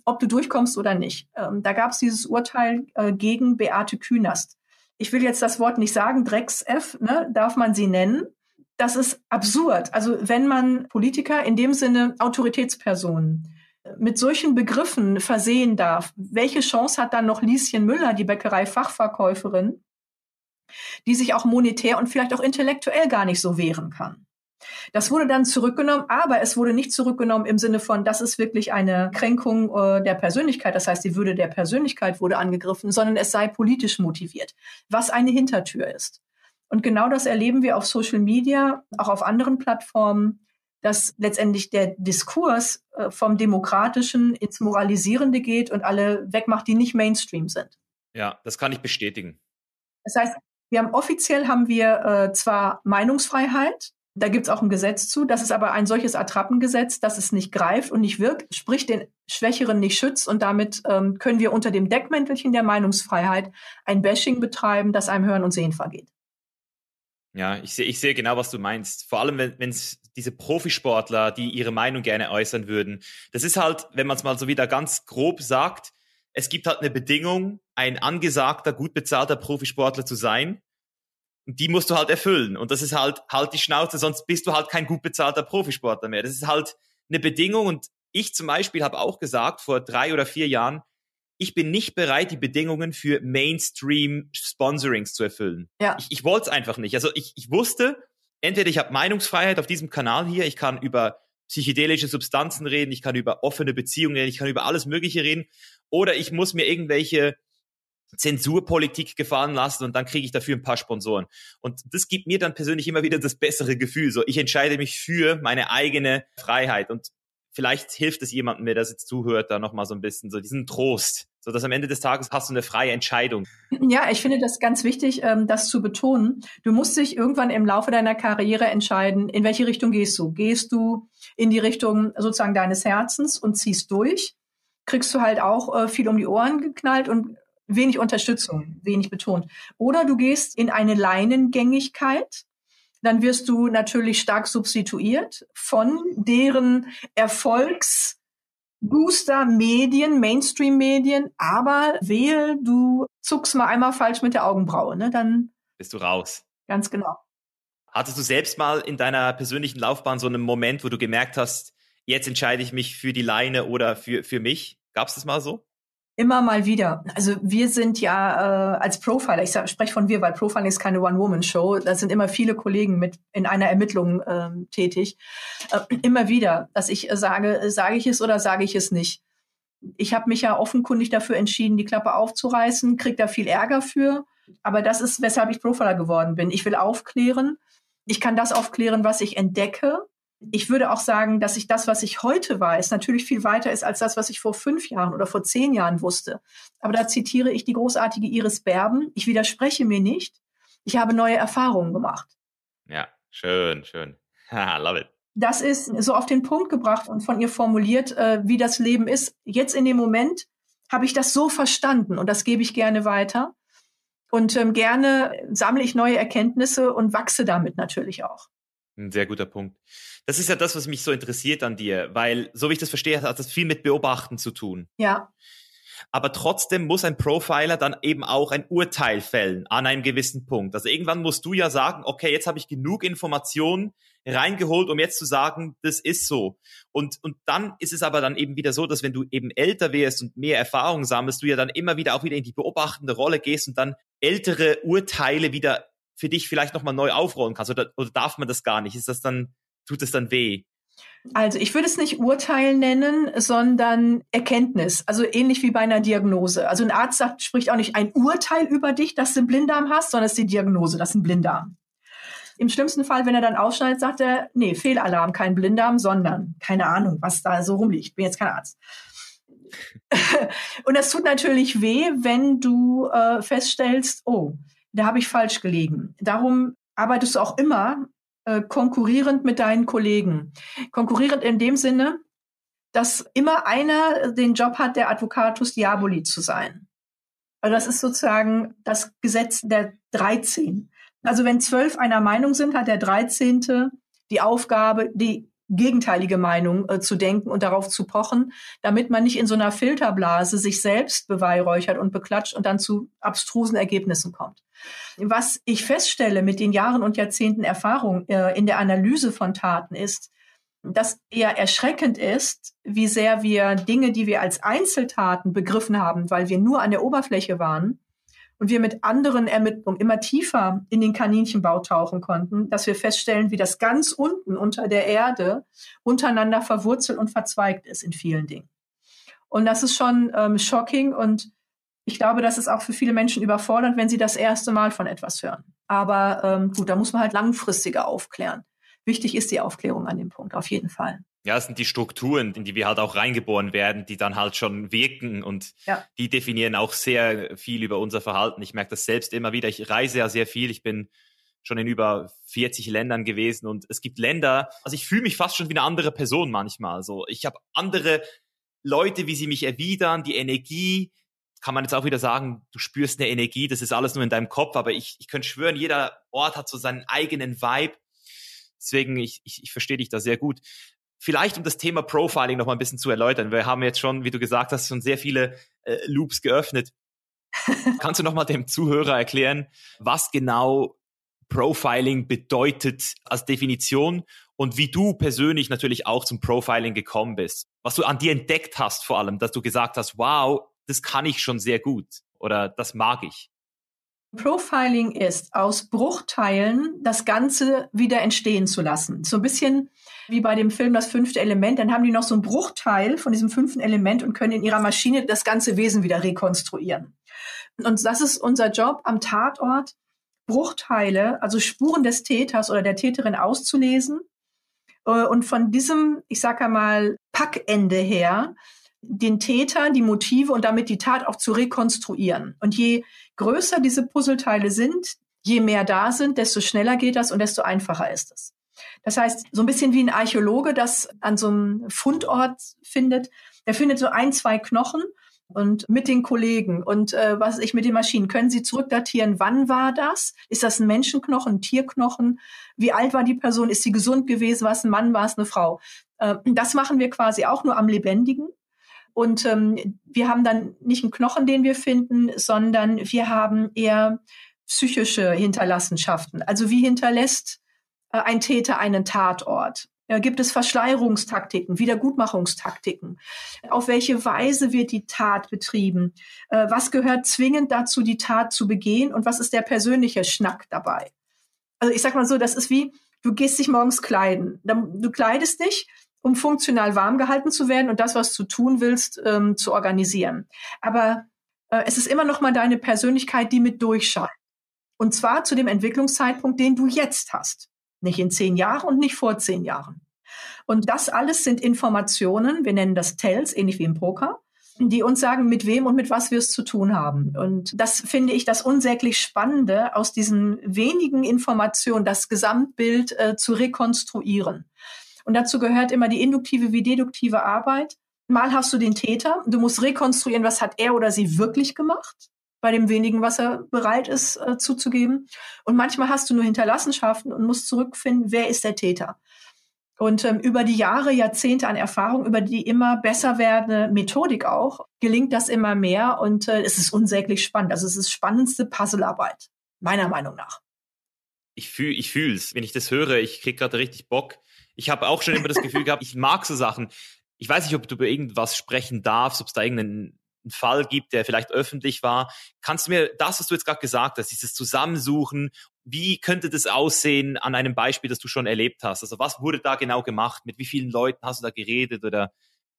ob du durchkommst oder nicht. Ähm, da gab es dieses Urteil äh, gegen Beate Künast. Ich will jetzt das Wort nicht sagen, Drecks-F, ne, darf man sie nennen. Das ist absurd. Also wenn man Politiker, in dem Sinne Autoritätspersonen, mit solchen Begriffen versehen darf, welche Chance hat dann noch Lieschen Müller, die Bäckerei-Fachverkäuferin, die sich auch monetär und vielleicht auch intellektuell gar nicht so wehren kann. Das wurde dann zurückgenommen, aber es wurde nicht zurückgenommen im Sinne von, das ist wirklich eine Kränkung äh, der Persönlichkeit, das heißt, die Würde der Persönlichkeit wurde angegriffen, sondern es sei politisch motiviert, was eine Hintertür ist. Und genau das erleben wir auf Social Media, auch auf anderen Plattformen, dass letztendlich der Diskurs äh, vom Demokratischen ins Moralisierende geht und alle wegmacht, die nicht Mainstream sind. Ja, das kann ich bestätigen. Das heißt, wir haben offiziell haben wir äh, zwar Meinungsfreiheit, Da gibt es auch ein Gesetz zu. Das ist aber ein solches Attrappengesetz, dass es nicht greift und nicht wirkt, sprich den Schwächeren nicht schützt. Und damit ähm, können wir unter dem Deckmäntelchen der Meinungsfreiheit ein Bashing betreiben, das einem Hören und Sehen vergeht. Ja, ich sehe ich sehe genau, was du meinst. Vor allem, wenn es diese Profisportler, die ihre Meinung gerne äußern würden. Das ist halt, wenn man es mal so wieder ganz grob sagt, es gibt halt eine Bedingung, ein angesagter, gut bezahlter Profisportler zu sein. Und die musst du halt erfüllen. Und das ist halt, halt die Schnauze, sonst bist du halt kein gut bezahlter Profisportler mehr. Das ist halt eine Bedingung. Und ich zum Beispiel habe auch gesagt, vor drei oder vier Jahren, ich bin nicht bereit, die Bedingungen für Mainstream-Sponsorings zu erfüllen. Ja. Ich, ich wollte es einfach nicht. Also ich, ich wusste, entweder ich habe Meinungsfreiheit auf diesem Kanal hier, ich kann über psychedelische Substanzen reden, ich kann über offene Beziehungen reden, ich kann über alles Mögliche reden, oder ich muss mir irgendwelche Zensurpolitik gefallen lassen und dann kriege ich dafür ein paar Sponsoren. Und das gibt mir dann persönlich immer wieder das bessere Gefühl. So, ich entscheide mich für meine eigene Freiheit und vielleicht hilft es jemandem, der das jetzt zuhört, da nochmal so ein bisschen so diesen Trost. So dass am Ende des Tages hast du eine freie Entscheidung. Ja, ich finde das ganz wichtig, ähm, das zu betonen. Du musst dich irgendwann im Laufe deiner Karriere entscheiden, in welche Richtung gehst du. Gehst du in die Richtung sozusagen deines Herzens und ziehst durch? Kriegst du halt auch äh, viel um die Ohren geknallt und wenig Unterstützung, wenig betont. Oder du gehst in eine Leinengängigkeit, dann wirst du natürlich stark substituiert von deren Erfolgsbooster Medien, Mainstream-Medien, aber wehe, du zuckst mal einmal falsch mit der Augenbraue, ne? Dann bist du raus. Ganz genau. Hattest du selbst mal in deiner persönlichen Laufbahn so einen Moment, wo du gemerkt hast, jetzt entscheide ich mich für die Leine oder für, für mich? Gab es das mal so? Immer mal wieder. Also wir sind ja äh, als Profiler, ich spreche von wir, weil Profiling ist keine One-Woman-Show, da sind immer viele Kollegen mit in einer Ermittlung ähm, tätig. Äh, immer wieder, dass ich äh, sage, sage ich es oder sage ich es nicht. Ich habe mich ja offenkundig dafür entschieden, die Klappe aufzureißen, krieg da viel Ärger für. Aber das ist, weshalb ich Profiler geworden bin. Ich will aufklären. Ich kann das aufklären, was ich entdecke ich würde auch sagen, dass ich das, was ich heute weiß, natürlich viel weiter ist als das, was ich vor fünf Jahren oder vor zehn Jahren wusste. Aber da zitiere ich die großartige Iris Berben. Ich widerspreche mir nicht. Ich habe neue Erfahrungen gemacht. Ja, schön, schön. Love it. Das ist so auf den Punkt gebracht und von ihr formuliert, äh, wie das Leben ist. Jetzt in dem Moment habe ich das so verstanden und das gebe ich gerne weiter. Und ähm, gerne sammle ich neue Erkenntnisse und wachse damit natürlich auch. Ein sehr guter Punkt. Das ist ja das, was mich so interessiert an dir, weil, so wie ich das verstehe, hat das viel mit Beobachten zu tun. Ja. Aber trotzdem muss ein Profiler dann eben auch ein Urteil fällen an einem gewissen Punkt. Also irgendwann musst du ja sagen, okay, jetzt habe ich genug Informationen reingeholt, um jetzt zu sagen, das ist so. Und, und dann ist es aber dann eben wieder so, dass wenn du eben älter wirst und mehr Erfahrung sammelst, du ja dann immer wieder auch wieder in die beobachtende Rolle gehst und dann ältere Urteile wieder für dich vielleicht nochmal neu aufrollen kannst? Oder, oder darf man das gar nicht? Ist das dann, tut es dann weh? Also ich würde es nicht Urteil nennen, sondern Erkenntnis. Also ähnlich wie bei einer Diagnose. Also ein Arzt sagt, spricht auch nicht ein Urteil über dich, dass du einen Blinddarm hast, sondern es ist die Diagnose, das ist ein Blinddarm. Im schlimmsten Fall, wenn er dann ausschneidet, sagt er, nee, Fehlalarm, kein Blinddarm, sondern keine Ahnung, was da so rumliegt. Ich bin jetzt kein Arzt. Und das tut natürlich weh, wenn du äh, feststellst, oh, da habe ich falsch gelegen. Darum arbeitest du auch immer äh, konkurrierend mit deinen Kollegen. Konkurrierend in dem Sinne, dass immer einer den Job hat, der Advocatus Diaboli zu sein. Also das ist sozusagen das Gesetz der 13. Also wenn zwölf einer Meinung sind, hat der 13. die Aufgabe, die gegenteilige Meinung äh, zu denken und darauf zu pochen, damit man nicht in so einer Filterblase sich selbst beweihräuchert und beklatscht und dann zu abstrusen Ergebnissen kommt. Was ich feststelle mit den Jahren und Jahrzehnten Erfahrung äh, in der Analyse von Taten ist, dass eher erschreckend ist, wie sehr wir Dinge, die wir als Einzeltaten begriffen haben, weil wir nur an der Oberfläche waren, und wir mit anderen Ermittlungen immer tiefer in den Kaninchenbau tauchen konnten, dass wir feststellen, wie das ganz unten unter der Erde untereinander verwurzelt und verzweigt ist in vielen Dingen. Und das ist schon ähm, shocking und ich glaube, das ist auch für viele Menschen überfordernd, wenn sie das erste Mal von etwas hören. Aber ähm, gut, da muss man halt langfristiger aufklären. Wichtig ist die Aufklärung an dem Punkt, auf jeden Fall ja, es sind die Strukturen, in die wir halt auch reingeboren werden, die dann halt schon wirken und ja. die definieren auch sehr viel über unser Verhalten. Ich merke das selbst immer wieder. Ich reise ja sehr viel. Ich bin schon in über 40 Ländern gewesen und es gibt Länder, also ich fühle mich fast schon wie eine andere Person manchmal. So, ich habe andere Leute, wie sie mich erwidern, die Energie, kann man jetzt auch wieder sagen, du spürst eine Energie, das ist alles nur in deinem Kopf, aber ich, ich könnte schwören, jeder Ort hat so seinen eigenen Vibe. Deswegen, ich, ich, ich verstehe dich da sehr gut. Vielleicht, um das Thema Profiling noch mal ein bisschen zu erläutern. Wir haben jetzt schon, wie du gesagt hast, schon sehr viele äh, Loops geöffnet. Kannst du noch mal dem Zuhörer erklären, was genau Profiling bedeutet als Definition und wie du persönlich natürlich auch zum Profiling gekommen bist? Was du an dir entdeckt hast vor allem, dass du gesagt hast, wow, das kann ich schon sehr gut oder das mag ich. Profiling ist, aus Bruchteilen das Ganze wieder entstehen zu lassen. So ein bisschen wie bei dem Film Das fünfte Element. Dann haben die noch so ein Bruchteil von diesem fünften Element und können in ihrer Maschine das ganze Wesen wieder rekonstruieren. Und das ist unser Job am Tatort, Bruchteile, also Spuren des Täters oder der Täterin auszulesen äh, und von diesem, ich sage einmal, Packende her den Täter, die Motive und damit die Tat auch zu rekonstruieren. Und je größer diese Puzzleteile sind, je mehr da sind, desto schneller geht das und desto einfacher ist es. Das heißt, so ein bisschen wie ein Archäologe das an so einem Fundort findet, der findet so ein, zwei Knochen und mit den Kollegen und äh, was ich mit den Maschinen, können Sie zurückdatieren, wann war das? Ist das ein Menschenknochen, ein Tierknochen? Wie alt war die Person? Ist sie gesund gewesen? War es ein Mann, war es eine Frau? Äh, das machen wir quasi auch nur am Lebendigen. Und ähm, wir haben dann nicht einen Knochen, den wir finden, sondern wir haben eher psychische Hinterlassenschaften. Also wie hinterlässt äh, ein Täter einen Tatort? Ja, gibt es Verschleierungstaktiken, Wiedergutmachungstaktiken? Auf welche Weise wird die Tat betrieben? Äh, was gehört zwingend dazu, die Tat zu begehen? Und was ist der persönliche Schnack dabei? Also ich sag mal so, das ist wie, du gehst dich morgens kleiden. Du kleidest dich um funktional warm gehalten zu werden und das, was du tun willst, ähm, zu organisieren. Aber äh, es ist immer noch mal deine Persönlichkeit, die mit durchscheint. Und zwar zu dem Entwicklungszeitpunkt, den du jetzt hast. Nicht in zehn Jahren und nicht vor zehn Jahren. Und das alles sind Informationen, wir nennen das Tells, ähnlich wie im Poker, die uns sagen, mit wem und mit was wir es zu tun haben. Und das finde ich das unsäglich Spannende, aus diesen wenigen Informationen das Gesamtbild äh, zu rekonstruieren. Und dazu gehört immer die induktive wie deduktive Arbeit. Mal hast du den Täter, du musst rekonstruieren, was hat er oder sie wirklich gemacht, bei dem wenigen, was er bereit ist äh, zuzugeben. Und manchmal hast du nur Hinterlassenschaften und musst zurückfinden, wer ist der Täter. Und ähm, über die Jahre, Jahrzehnte an Erfahrung, über die immer besser werdende Methodik auch, gelingt das immer mehr und äh, es ist unsäglich spannend. Also es ist spannendste Puzzlearbeit, meiner Meinung nach. Ich fühle ich. Wenn ich das höre, ich krieg gerade richtig Bock, ich habe auch schon immer das Gefühl gehabt, ich mag so Sachen. Ich weiß nicht, ob du über irgendwas sprechen darfst, ob es da irgendeinen Fall gibt, der vielleicht öffentlich war. Kannst du mir das, was du jetzt gerade gesagt hast, dieses Zusammensuchen, wie könnte das aussehen an einem Beispiel, das du schon erlebt hast? Also was wurde da genau gemacht? Mit wie vielen Leuten hast du da geredet oder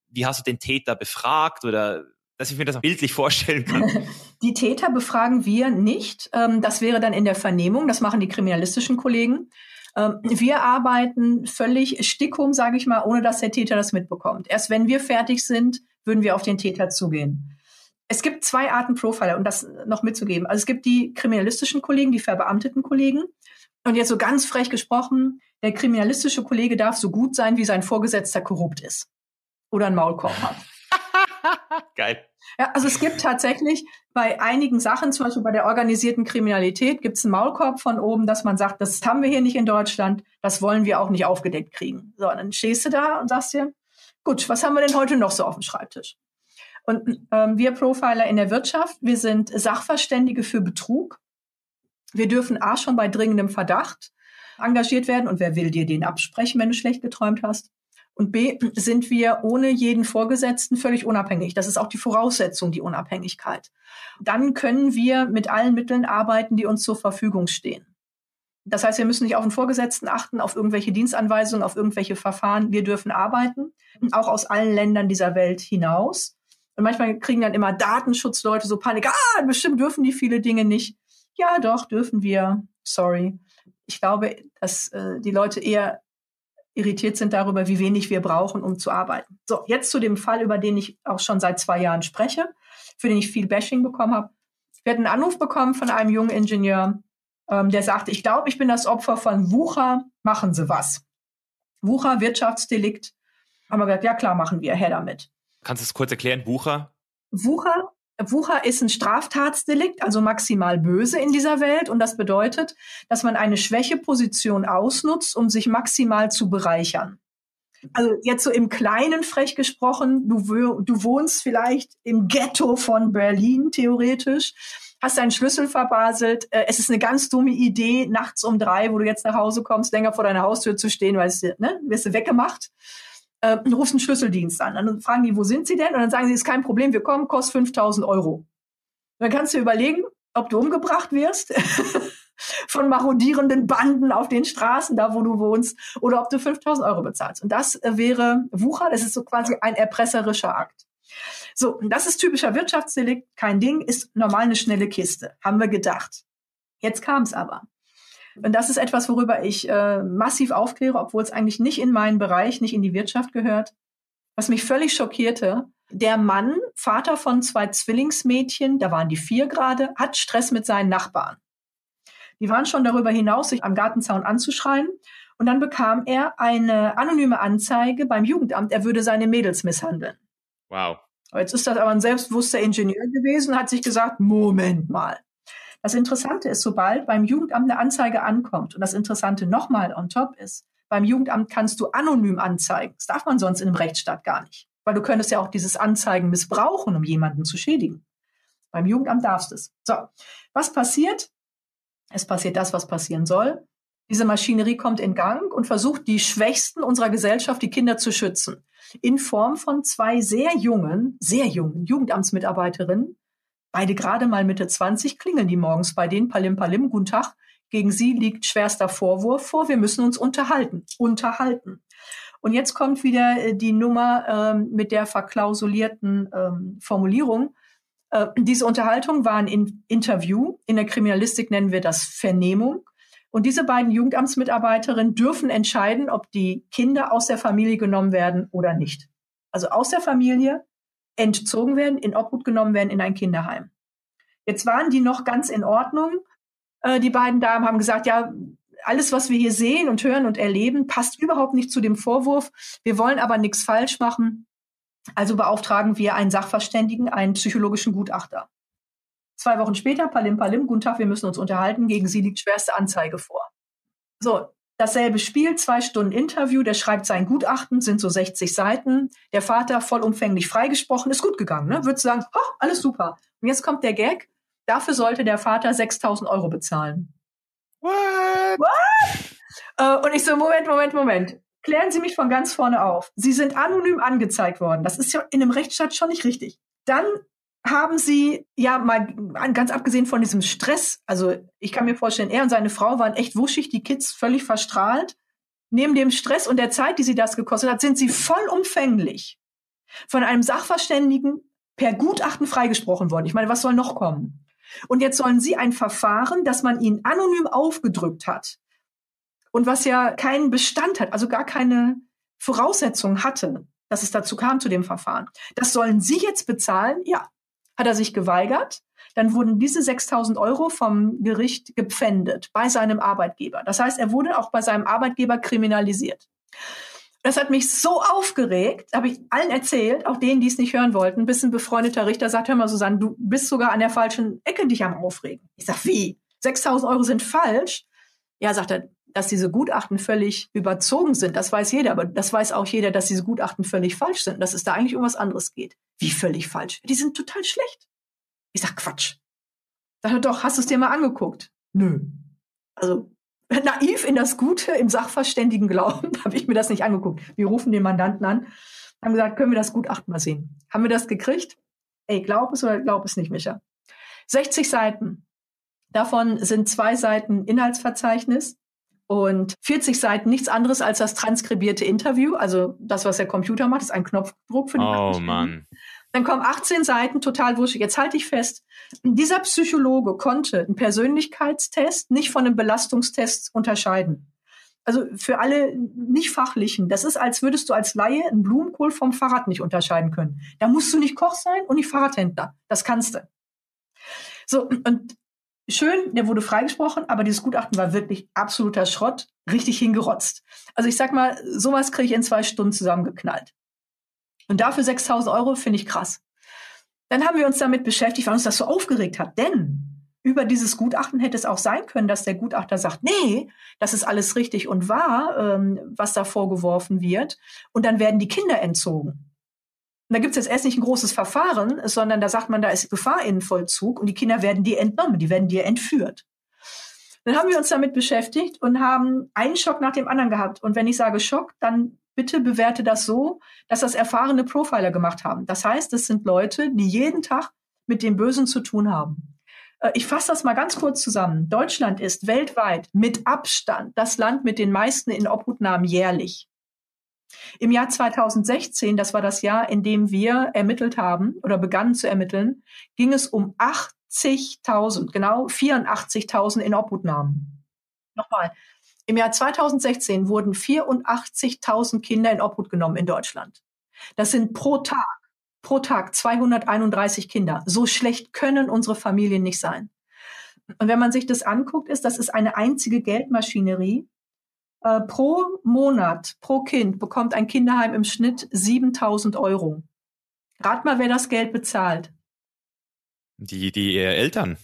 wie hast du den Täter befragt oder dass ich mir das bildlich vorstellen kann. Die Täter befragen wir nicht. Ähm, das wäre dann in der Vernehmung. Das machen die kriminalistischen Kollegen. Ähm, wir arbeiten völlig stickum, sage ich mal, ohne dass der Täter das mitbekommt. Erst wenn wir fertig sind, würden wir auf den Täter zugehen. Es gibt zwei Arten Profiler, um das noch mitzugeben. Also es gibt die kriminalistischen Kollegen, die verbeamteten Kollegen. Und jetzt so ganz frech gesprochen, der kriminalistische Kollege darf so gut sein, wie sein Vorgesetzter korrupt ist. Oder einen Maulkorb hat. Geil. Ja, also es gibt tatsächlich bei einigen Sachen, zum Beispiel bei der organisierten Kriminalität, gibt es einen Maulkorb von oben, dass man sagt, das haben wir hier nicht in Deutschland, das wollen wir auch nicht aufgedeckt kriegen. So, dann stehst du da und sagst dir, gut, was haben wir denn heute noch so auf dem Schreibtisch? Und ähm, wir Profiler in der Wirtschaft, wir sind Sachverständige für Betrug. Wir dürfen A schon bei dringendem Verdacht engagiert werden und wer will dir den absprechen, wenn du schlecht geträumt hast? Und B, sind wir ohne jeden Vorgesetzten völlig unabhängig. Das ist auch die Voraussetzung, die Unabhängigkeit. Dann können wir mit allen Mitteln arbeiten, die uns zur Verfügung stehen. Das heißt, wir müssen nicht auf den Vorgesetzten achten, auf irgendwelche Dienstanweisungen, auf irgendwelche Verfahren. Wir dürfen arbeiten, auch aus allen Ländern dieser Welt hinaus. Und manchmal kriegen dann immer Datenschutzleute so Panik. Ah, bestimmt dürfen die viele Dinge nicht. Ja, doch, dürfen wir. Sorry. Ich glaube, dass äh, die Leute eher irritiert sind darüber, wie wenig wir brauchen, um zu arbeiten. So, jetzt zu dem Fall, über den ich auch schon seit zwei Jahren spreche, für den ich viel Bashing bekommen habe. Wir hatten einen Anruf bekommen von einem jungen Ingenieur, ähm, der sagte, ich glaube, ich bin das Opfer von Wucher, machen Sie was. Wucher, Wirtschaftsdelikt. Haben wir gesagt, ja klar, machen wir, her damit. Kannst du es kurz erklären, Wucher? Wucher, Wucher ist ein Straftatsdelikt, also maximal böse in dieser Welt. Und das bedeutet, dass man eine Schwächeposition ausnutzt, um sich maximal zu bereichern. Also jetzt so im Kleinen frech gesprochen, du, du wohnst vielleicht im Ghetto von Berlin theoretisch, hast deinen Schlüssel verbaselt. Äh, es ist eine ganz dumme Idee, nachts um drei, wo du jetzt nach Hause kommst, länger vor deiner Haustür zu stehen, weil es, ne, wirst du weggemacht. Äh, rufst einen Schlüsseldienst an. Dann fragen die, wo sind sie denn? Und dann sagen sie, ist kein Problem, wir kommen, kostet 5000 Euro. Und dann kannst du überlegen, ob du umgebracht wirst von marodierenden Banden auf den Straßen, da wo du wohnst, oder ob du 5000 Euro bezahlst. Und das äh, wäre Wucher, das ist so quasi ein erpresserischer Akt. So, das ist typischer Wirtschaftsdelikt, kein Ding, ist normal eine schnelle Kiste, haben wir gedacht. Jetzt kam es aber. Und das ist etwas, worüber ich äh, massiv aufkläre, obwohl es eigentlich nicht in meinen Bereich, nicht in die Wirtschaft gehört. Was mich völlig schockierte, der Mann, Vater von zwei Zwillingsmädchen, da waren die vier gerade, hat Stress mit seinen Nachbarn. Die waren schon darüber hinaus, sich am Gartenzaun anzuschreien. Und dann bekam er eine anonyme Anzeige beim Jugendamt, er würde seine Mädels misshandeln. Wow. Jetzt ist das aber ein selbstbewusster Ingenieur gewesen hat sich gesagt, Moment mal. Das Interessante ist, sobald beim Jugendamt eine Anzeige ankommt, und das Interessante nochmal on top ist, beim Jugendamt kannst du anonym anzeigen. Das darf man sonst in einem Rechtsstaat gar nicht. Weil du könntest ja auch dieses Anzeigen missbrauchen, um jemanden zu schädigen. Beim Jugendamt darfst du es. So, was passiert? Es passiert das, was passieren soll. Diese Maschinerie kommt in Gang und versucht, die Schwächsten unserer Gesellschaft, die Kinder zu schützen. In Form von zwei sehr jungen, sehr jungen Jugendamtsmitarbeiterinnen. Beide gerade mal Mitte 20 klingeln die morgens bei denen. Palim, palim, guten Tag. Gegen sie liegt schwerster Vorwurf vor. Wir müssen uns unterhalten. Unterhalten. Und jetzt kommt wieder äh, die Nummer ähm, mit der verklausulierten ähm, Formulierung. Äh, diese Unterhaltung war ein Interview. In der Kriminalistik nennen wir das Vernehmung. Und diese beiden Jugendamtsmitarbeiterinnen dürfen entscheiden, ob die Kinder aus der Familie genommen werden oder nicht. Also aus der Familie entzogen werden, in Obhut genommen werden in ein Kinderheim. Jetzt waren die noch ganz in Ordnung. Äh, die beiden Damen haben gesagt, ja, alles, was wir hier sehen und hören und erleben, passt überhaupt nicht zu dem Vorwurf. Wir wollen aber nichts falsch machen. Also beauftragen wir einen Sachverständigen, einen psychologischen Gutachter. Zwei Wochen später, Palim Palim, guten Tag, wir müssen uns unterhalten, gegen Sie liegt schwerste Anzeige vor. So, dasselbe Spiel, zwei Stunden Interview, der schreibt sein Gutachten, sind so 60 Seiten. Der Vater vollumfänglich freigesprochen, ist gut gegangen, ne? Würde sagen, oh, alles super. Und jetzt kommt der Gag, dafür sollte der Vater 6000 Euro bezahlen. What? What? Äh, und ich so, Moment, Moment, Moment klären Sie mich von ganz vorne auf. Sie sind anonym angezeigt worden. Das ist ja in einem Rechtsstaat schon nicht richtig. Dann haben Sie ja mal ganz abgesehen von diesem Stress, also ich kann mir vorstellen, er und seine Frau waren echt wuschig, die Kids völlig verstrahlt. Neben dem Stress und der Zeit, die sie das gekostet hat, sind sie vollumfänglich von einem Sachverständigen per Gutachten freigesprochen worden. Ich meine, was soll noch kommen? Und jetzt sollen Sie ein Verfahren, das man Ihnen anonym aufgedrückt hat, und was ja keinen Bestand hat, also gar keine Voraussetzungen hatte, dass es dazu kam zu dem Verfahren. Das sollen Sie jetzt bezahlen? Ja. Hat er sich geweigert? Dann wurden diese 6000 Euro vom Gericht gepfändet bei seinem Arbeitgeber. Das heißt, er wurde auch bei seinem Arbeitgeber kriminalisiert. Das hat mich so aufgeregt, habe ich allen erzählt, auch denen, die es nicht hören wollten, bis ein befreundeter Richter sagt, hör mal, Susanne, du bist sogar an der falschen Ecke dich am Aufregen. Ich sag, wie? 6000 Euro sind falsch? Ja, sagt er, dass diese Gutachten völlig überzogen sind. Das weiß jeder, aber das weiß auch jeder, dass diese Gutachten völlig falsch sind, dass es da eigentlich um was anderes geht. Wie völlig falsch? Die sind total schlecht. Ich sag Quatsch. Sag doch, hast du es dir mal angeguckt? Nö. Also naiv in das Gute, im sachverständigen Glauben, habe ich mir das nicht angeguckt. Wir rufen den Mandanten an, haben gesagt, können wir das Gutachten mal sehen? Haben wir das gekriegt? Ey, glaub es oder glaub es nicht, Micha. 60 Seiten. Davon sind zwei Seiten Inhaltsverzeichnis, und 40 Seiten nichts anderes als das transkribierte Interview, also das, was der Computer macht, ist ein Knopfdruck für die Oh Mann. Dann kommen 18 Seiten, total wurscht. Jetzt halte ich fest, dieser Psychologe konnte einen Persönlichkeitstest nicht von einem Belastungstest unterscheiden. Also für alle nicht-fachlichen, das ist, als würdest du als Laie einen Blumenkohl vom Fahrrad nicht unterscheiden können. Da musst du nicht Koch sein und nicht Fahrradhändler. Das kannst du. So, und schön, der wurde freigesprochen, aber dieses Gutachten war wirklich absoluter Schrott, richtig hingerotzt. Also ich sag mal, sowas kriege ich in zwei Stunden zusammengeknallt. Und dafür 6000 Euro finde ich krass. Dann haben wir uns damit beschäftigt, weil uns das so aufgeregt hat. Denn über dieses Gutachten hätte es auch sein können, dass der Gutachter sagt, nee, das ist alles richtig und wahr, ähm, was da vorgeworfen wird. Und dann werden die Kinder entzogen. Da gibt es jetzt erst nicht ein großes Verfahren, sondern da sagt man, da ist Gefahr in Vollzug und die Kinder werden dir entnommen, die werden dir entführt. Dann haben wir uns damit beschäftigt und haben einen Schock nach dem anderen gehabt. Und wenn ich sage Schock, dann bitte bewerte das so, dass das erfahrene Profiler gemacht haben. Das heißt, es sind Leute, die jeden Tag mit dem Bösen zu tun haben. Äh, ich fasse das mal ganz kurz zusammen. Deutschland ist weltweit mit Abstand das Land mit den meisten in Obhutnahmen jährlich. Im Jahr 2016, das war das Jahr, in dem wir ermittelt haben oder begannen zu ermitteln, ging es um 80.000, genau 84.000 in Obhutnahmen. Nochmal. Im Jahr 2016 wurden 84.000 Kinder in Obhut genommen in Deutschland. Das sind pro Tag, pro Tag 231 Kinder. So schlecht können unsere Familien nicht sein. Und wenn man sich das anguckt, ist, das ist eine einzige Geldmaschinerie, äh, pro Monat, pro Kind bekommt ein Kinderheim im Schnitt 7000 Euro. Rat mal, wer das Geld bezahlt. Die, die äh, Eltern.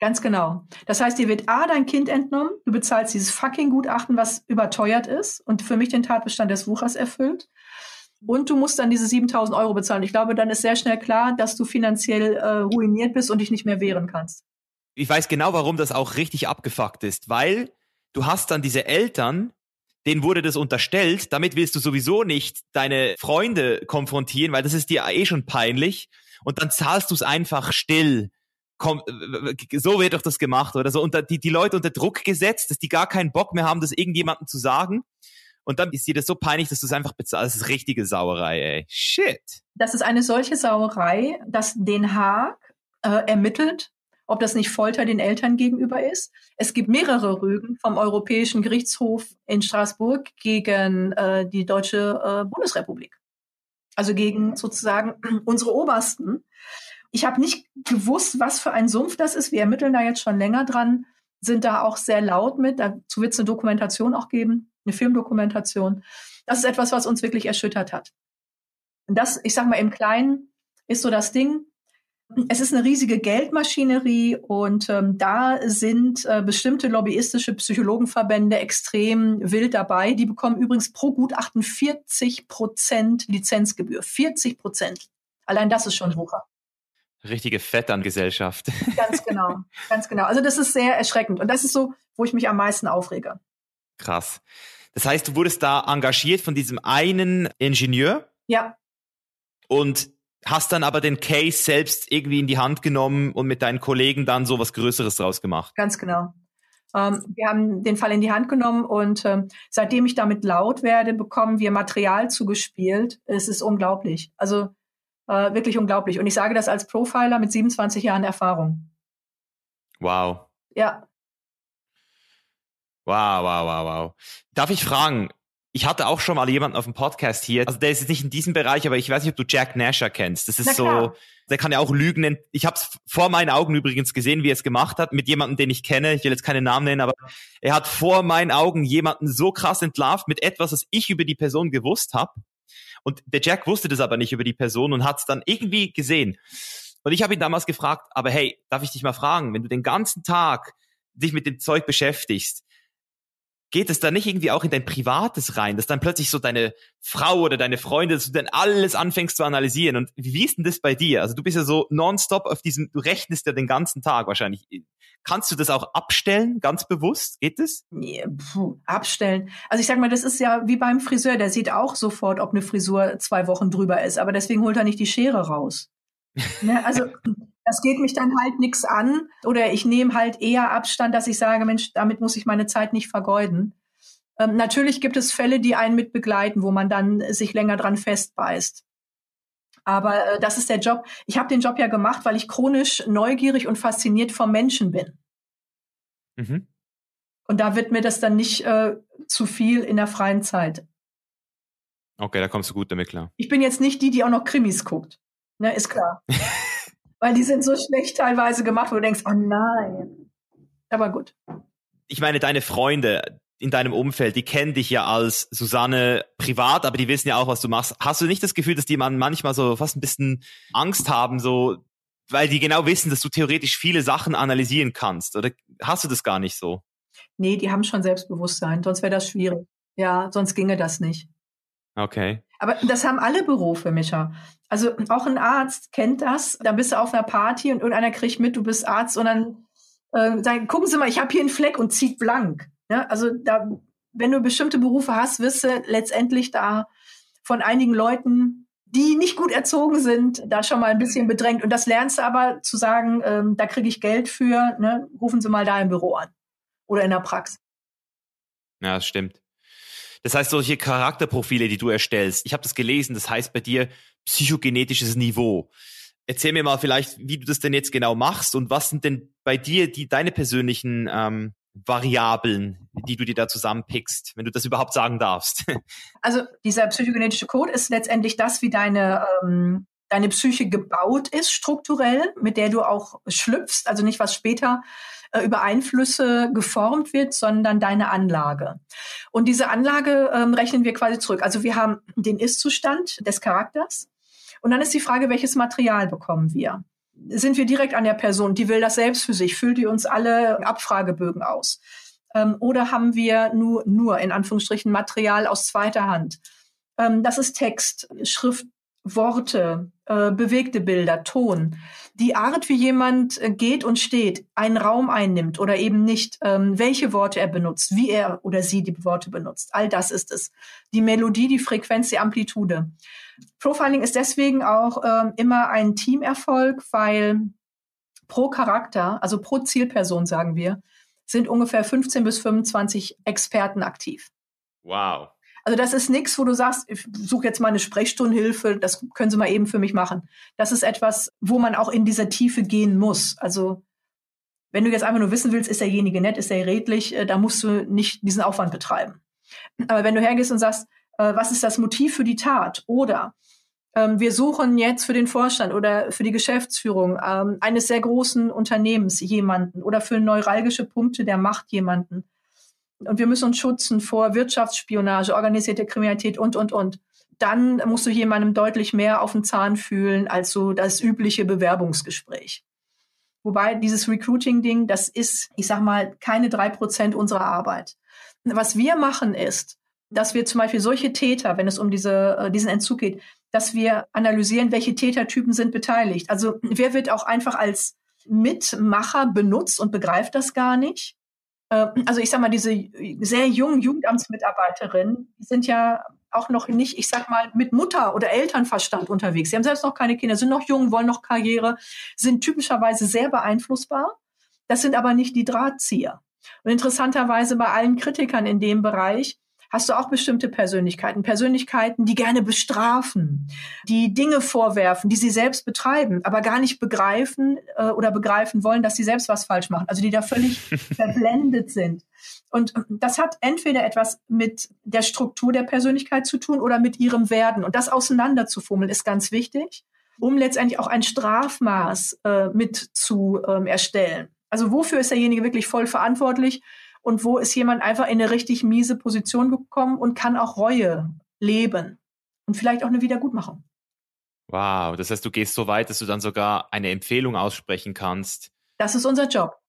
Ganz genau. Das heißt, dir wird A, dein Kind entnommen, du bezahlst dieses fucking Gutachten, was überteuert ist und für mich den Tatbestand des Wuchers erfüllt. Und du musst dann diese 7000 Euro bezahlen. Ich glaube, dann ist sehr schnell klar, dass du finanziell äh, ruiniert bist und dich nicht mehr wehren kannst. Ich weiß genau, warum das auch richtig abgefuckt ist, weil du hast dann diese Eltern, denen wurde das unterstellt, damit willst du sowieso nicht deine Freunde konfrontieren, weil das ist dir eh schon peinlich und dann zahlst du es einfach still. Komm, so wird doch das gemacht oder so. Und die, die Leute unter Druck gesetzt, dass die gar keinen Bock mehr haben, das irgendjemandem zu sagen. Und dann ist dir das so peinlich, dass du es einfach bezahlst. Das ist richtige Sauerei, ey. Shit. Das ist eine solche Sauerei, dass Den Haag äh, ermittelt ob das nicht Folter den Eltern gegenüber ist. Es gibt mehrere Rügen vom Europäischen Gerichtshof in Straßburg gegen äh, die Deutsche äh, Bundesrepublik. Also gegen sozusagen unsere Obersten. Ich habe nicht gewusst, was für ein Sumpf das ist. Wir ermitteln da jetzt schon länger dran, sind da auch sehr laut mit. Dazu wird es eine Dokumentation auch geben, eine Filmdokumentation. Das ist etwas, was uns wirklich erschüttert hat. Und das, ich sag mal, im Kleinen ist so das Ding, es ist eine riesige Geldmaschinerie und ähm, da sind äh, bestimmte lobbyistische Psychologenverbände extrem wild dabei. Die bekommen übrigens pro Gutachten 40 Prozent Lizenzgebühr. 40 Prozent. Allein das ist schon Wucher. Richtige Vetterngesellschaft. Ganz genau, ganz genau. Also das ist sehr erschreckend und das ist so, wo ich mich am meisten aufrege. Krass. Das heißt, du wurdest da engagiert von diesem einen Ingenieur? Ja. Und hast dann aber den Case selbst irgendwie in die Hand genommen und mit deinen Kollegen dann so was Größeres draus gemacht. Ganz genau. Ähm, wir haben den Fall in die Hand genommen und ähm, seitdem ich damit laut werde, bekommen wir Material zugespielt. Es ist unglaublich. Also äh, wirklich unglaublich. Und ich sage das als Profiler mit 27 Jahren Erfahrung. Wow. Ja. Wow, wow, wow, wow. Darf ich fragen, ich hatte auch schon mal jemanden auf dem Podcast hier. Also der ist jetzt nicht in diesem Bereich, aber ich weiß nicht, ob du Jack Nasher kennst. Das ist so, der kann ja auch lügen. Ich habe es vor meinen Augen übrigens gesehen, wie er es gemacht hat, mit jemandem, den ich kenne. Ich will jetzt keinen Namen nennen, aber er hat vor meinen Augen jemanden so krass entlarvt mit etwas, was ich über die Person gewusst habe. Und der Jack wusste das aber nicht über die Person und hat es dann irgendwie gesehen. Und ich habe ihn damals gefragt, aber hey, darf ich dich mal fragen, wenn du den ganzen Tag dich mit dem Zeug beschäftigst, geht es da nicht irgendwie auch in dein Privates rein, dass dann plötzlich so deine Frau oder deine Freunde, dass du dann alles anfängst zu analysieren? Und wie ist denn das bei dir? Also du bist ja so nonstop auf diesem, du rechnest ja den ganzen Tag wahrscheinlich. Kannst du das auch abstellen, ganz bewusst? Geht das? Nee, puh, abstellen. Also ich sag mal, das ist ja wie beim Friseur, der sieht auch sofort, ob eine Frisur zwei Wochen drüber ist, aber deswegen holt er nicht die Schere raus. ne? Also das geht mich dann halt nichts an. Oder ich nehme halt eher Abstand, dass ich sage, Mensch, damit muss ich meine Zeit nicht vergeuden. Ähm, natürlich gibt es Fälle, die einen mit begleiten, wo man dann sich länger dran festbeißt. Aber äh, das ist der Job. Ich habe den Job ja gemacht, weil ich chronisch neugierig und fasziniert vom Menschen bin. Mhm. Und da wird mir das dann nicht äh, zu viel in der freien Zeit. Okay, da kommst du gut damit klar. Ich bin jetzt nicht die, die auch noch Krimis guckt. Ne, ist klar. weil die sind so schlecht teilweise gemacht, wo du denkst, oh nein. aber gut. Ich meine, deine Freunde in deinem Umfeld, die kennen dich ja als Susanne privat, aber die wissen ja auch, was du machst. Hast du nicht das Gefühl, dass die man manchmal so fast ein bisschen Angst haben, so, weil die genau wissen, dass du theoretisch viele Sachen analysieren kannst? Oder hast du das gar nicht so? Nee, die haben schon Selbstbewusstsein, sonst wäre das schwierig. Ja, sonst ginge das nicht. Okay. Aber das haben alle Berufe, Micha. Also auch ein Arzt kennt das. Da bist du auf einer Party und irgendeiner kriegt mit, du bist Arzt und dann äh, sagen, gucken Sie mal, ich habe hier einen Fleck und zieht blank. Ja, also da, wenn du bestimmte Berufe hast, wirst du letztendlich da von einigen Leuten, die nicht gut erzogen sind, da schon mal ein bisschen bedrängt. Und das lernst du aber zu sagen, ähm, da kriege ich Geld für, ne? rufen Sie mal da im Büro an oder in der Praxis. Ja, das stimmt. Das heißt, solche Charakterprofile, die du erstellst, ich habe das gelesen, das heißt bei dir psychogenetisches Niveau. Erzähl mir mal vielleicht, wie du das denn jetzt genau machst und was sind denn bei dir die deine persönlichen ähm, Variablen, die du dir da zusammenpickst, wenn du das überhaupt sagen darfst? Also dieser psychogenetische Code ist letztendlich das, wie deine ähm, deine Psyche gebaut ist strukturell, mit der du auch schlüpfst, also nicht was später äh, über Einflüsse geformt wird, sondern deine Anlage. Und diese Anlage ähm, rechnen wir quasi zurück. Also wir haben den Ist-Zustand des Charakters. Und dann ist die Frage, welches Material bekommen wir? Sind wir direkt an der Person, die will das selbst für sich, füllt die uns alle Abfragebögen aus? Ähm, oder haben wir nur, nur in Anführungsstrichen Material aus zweiter Hand? Ähm, das ist Text, Schrift, Worte, äh, bewegte Bilder, Ton, die Art, wie jemand äh, geht und steht, einen Raum einnimmt oder eben nicht, ähm, welche Worte er benutzt, wie er oder sie die Worte benutzt, all das ist es. Die Melodie, die Frequenz, die Amplitude. Profiling ist deswegen auch ähm, immer ein Teamerfolg, weil pro Charakter, also pro Zielperson sagen wir, sind ungefähr 15 bis 25 Experten aktiv. Wow. Also das ist nichts, wo du sagst, ich suche jetzt mal eine Sprechstundenhilfe, das können Sie mal eben für mich machen. Das ist etwas, wo man auch in dieser Tiefe gehen muss. Also wenn du jetzt einfach nur wissen willst, ist derjenige nett, ist er redlich, äh, da musst du nicht diesen Aufwand betreiben. Aber wenn du hergehst und sagst, äh, was ist das Motiv für die Tat? Oder ähm, wir suchen jetzt für den Vorstand oder für die Geschäftsführung ähm, eines sehr großen Unternehmens jemanden oder für neuralgische Punkte der Macht jemanden und wir müssen uns schützen vor Wirtschaftsspionage, organisierte Kriminalität und, und, und. Dann musst du jemandem deutlich mehr auf den Zahn fühlen als so das übliche Bewerbungsgespräch. Wobei dieses Recruiting-Ding, das ist, ich sag mal, keine drei Prozent unserer Arbeit. Was wir machen ist, dass wir zum Beispiel solche Täter, wenn es um diese, äh, diesen Entzug geht, dass wir analysieren, welche Tätertypen sind beteiligt. Also wer wird auch einfach als Mitmacher benutzt und begreift das gar nicht? Äh, also ich sag mal, diese sehr jungen Jugendamtsmitarbeiterinnen sind ja auch noch nicht, ich sag mal, mit Mutter- oder Elternverstand unterwegs. Sie haben selbst noch keine Kinder, sind noch jung, wollen noch Karriere, sind typischerweise sehr beeinflussbar. Das sind aber nicht die Drahtzieher. Und interessanterweise bei allen Kritikern in dem Bereich hast du auch bestimmte Persönlichkeiten. Persönlichkeiten, die gerne bestrafen, die Dinge vorwerfen, die sie selbst betreiben, aber gar nicht begreifen äh, oder begreifen wollen, dass sie selbst was falsch machen. Also die da völlig verblendet sind. Und das hat entweder etwas mit der Struktur der Persönlichkeit zu tun oder mit ihrem Werden. Und das auseinanderzufummeln ist ganz wichtig, um letztendlich auch ein Strafmaß äh, mit zu ähm, erstellen. Also wofür ist derjenige wirklich voll verantwortlich? Und wo ist jemand einfach in eine richtig miese Position gekommen und kann auch Reue leben und vielleicht auch eine Wiedergutmachung. Wow, das heißt, du gehst so weit, dass du dann sogar eine Empfehlung aussprechen kannst. Das ist unser Job.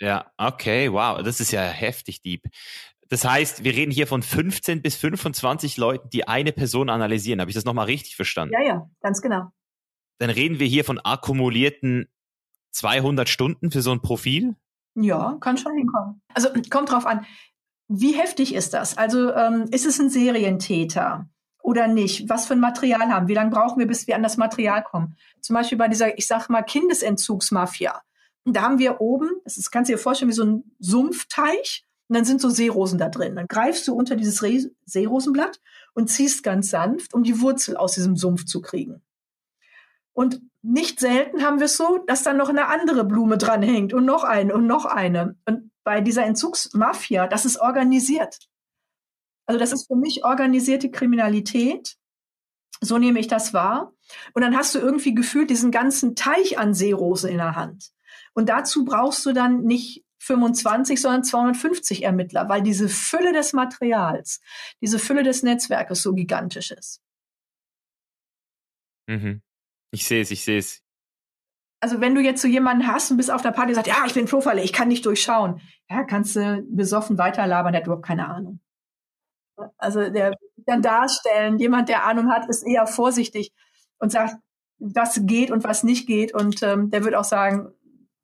Ja, okay, wow, das ist ja heftig deep. Das heißt, wir reden hier von 15 bis 25 Leuten, die eine Person analysieren. Habe ich das nochmal richtig verstanden? Ja, ja, ganz genau. Dann reden wir hier von akkumulierten 200 Stunden für so ein Profil? Ja, kann schon hinkommen. Also kommt drauf an, wie heftig ist das? Also ähm, ist es ein Serientäter oder nicht? Was für ein Material haben? Wie lange brauchen wir, bis wir an das Material kommen? Zum Beispiel bei dieser, ich sag mal, Kindesentzugsmafia. Da haben wir oben, das ist, kannst du dir vorstellen, wie so ein Sumpfteich. Und dann sind so Seerosen da drin. Dann greifst du unter dieses Re Seerosenblatt und ziehst ganz sanft, um die Wurzel aus diesem Sumpf zu kriegen. Und nicht selten haben wir es so, dass dann noch eine andere Blume dranhängt und noch eine und noch eine. Und bei dieser Entzugsmafia, das ist organisiert. Also das ist für mich organisierte Kriminalität. So nehme ich das wahr. Und dann hast du irgendwie gefühlt diesen ganzen Teich an Seerose in der Hand. Und dazu brauchst du dann nicht 25, sondern 250 Ermittler, weil diese Fülle des Materials, diese Fülle des Netzwerkes so gigantisch ist. Mhm. Ich sehe es, ich sehe es. Also wenn du jetzt so jemanden hast und bist auf der Party und sagst, ja, ich bin Profiler, ich kann nicht durchschauen, ja, kannst du besoffen weiterlabern, der hat überhaupt keine Ahnung. Also der dann darstellen, jemand, der Ahnung hat, ist eher vorsichtig und sagt, was geht und was nicht geht. Und ähm, der wird auch sagen,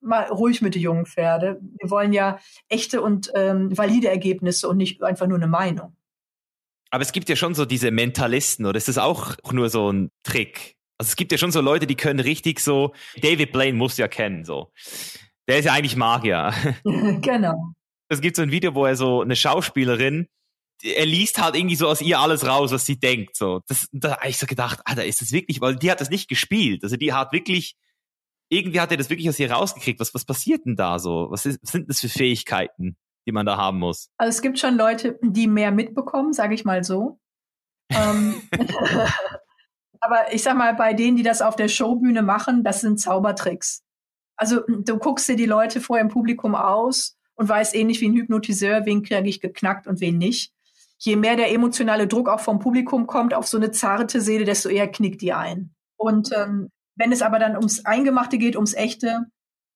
mal ruhig mit den jungen Pferde. Wir wollen ja echte und ähm, valide Ergebnisse und nicht einfach nur eine Meinung. Aber es gibt ja schon so diese Mentalisten, oder ist das auch nur so ein Trick? Also es gibt ja schon so Leute, die können richtig so, David Blaine muss ja kennen, so. Der ist ja eigentlich Magier. genau. Es gibt so ein Video, wo er so eine Schauspielerin, er liest halt irgendwie so aus ihr alles raus, was sie denkt, so. Das, da habe ich so gedacht, ah, da ist das wirklich, weil die hat das nicht gespielt. Also die hat wirklich, irgendwie hat er das wirklich aus ihr rausgekriegt. Was, was passiert denn da so? Was, ist, was sind das für Fähigkeiten, die man da haben muss? Also es gibt schon Leute, die mehr mitbekommen, sage ich mal so. ähm, aber ich sag mal, bei denen, die das auf der Showbühne machen, das sind Zaubertricks. Also du guckst dir die Leute vorher im Publikum aus und weißt ähnlich wie ein Hypnotiseur, wen kriege ich geknackt und wen nicht. Je mehr der emotionale Druck auch vom Publikum kommt auf so eine zarte Seele, desto eher knickt die ein. Und ähm, wenn es aber dann ums Eingemachte geht, ums Echte,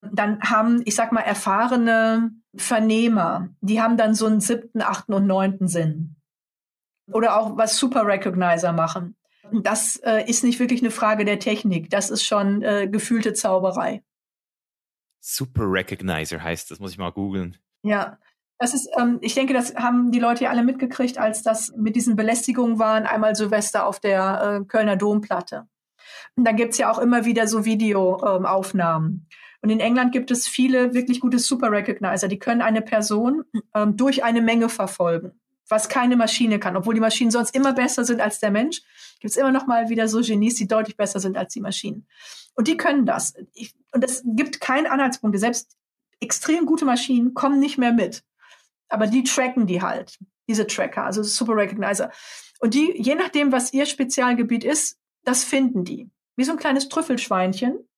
dann haben, ich sag mal, erfahrene Vernehmer, die haben dann so einen siebten, achten und neunten Sinn. Oder auch was Super Recognizer machen. Das äh, ist nicht wirklich eine Frage der Technik. Das ist schon äh, gefühlte Zauberei. Super Recognizer heißt, das muss ich mal googeln. Ja, das ist, ähm, ich denke, das haben die Leute ja alle mitgekriegt, als das mit diesen Belästigungen waren, einmal Silvester auf der äh, Kölner Domplatte. Und dann gibt's ja auch immer wieder so Videoaufnahmen. Ähm, und in England gibt es viele wirklich gute Super Recognizer, die können eine Person ähm, durch eine Menge verfolgen, was keine Maschine kann. Obwohl die Maschinen sonst immer besser sind als der Mensch, gibt's immer noch mal wieder so Genies, die deutlich besser sind als die Maschinen. Und die können das. Ich, und es gibt keinen Anhaltspunkt. Selbst extrem gute Maschinen kommen nicht mehr mit. Aber die tracken die halt, diese Tracker, also Super Recognizer. Und die, je nachdem, was ihr Spezialgebiet ist, das finden die. Wie so ein kleines Trüffelschweinchen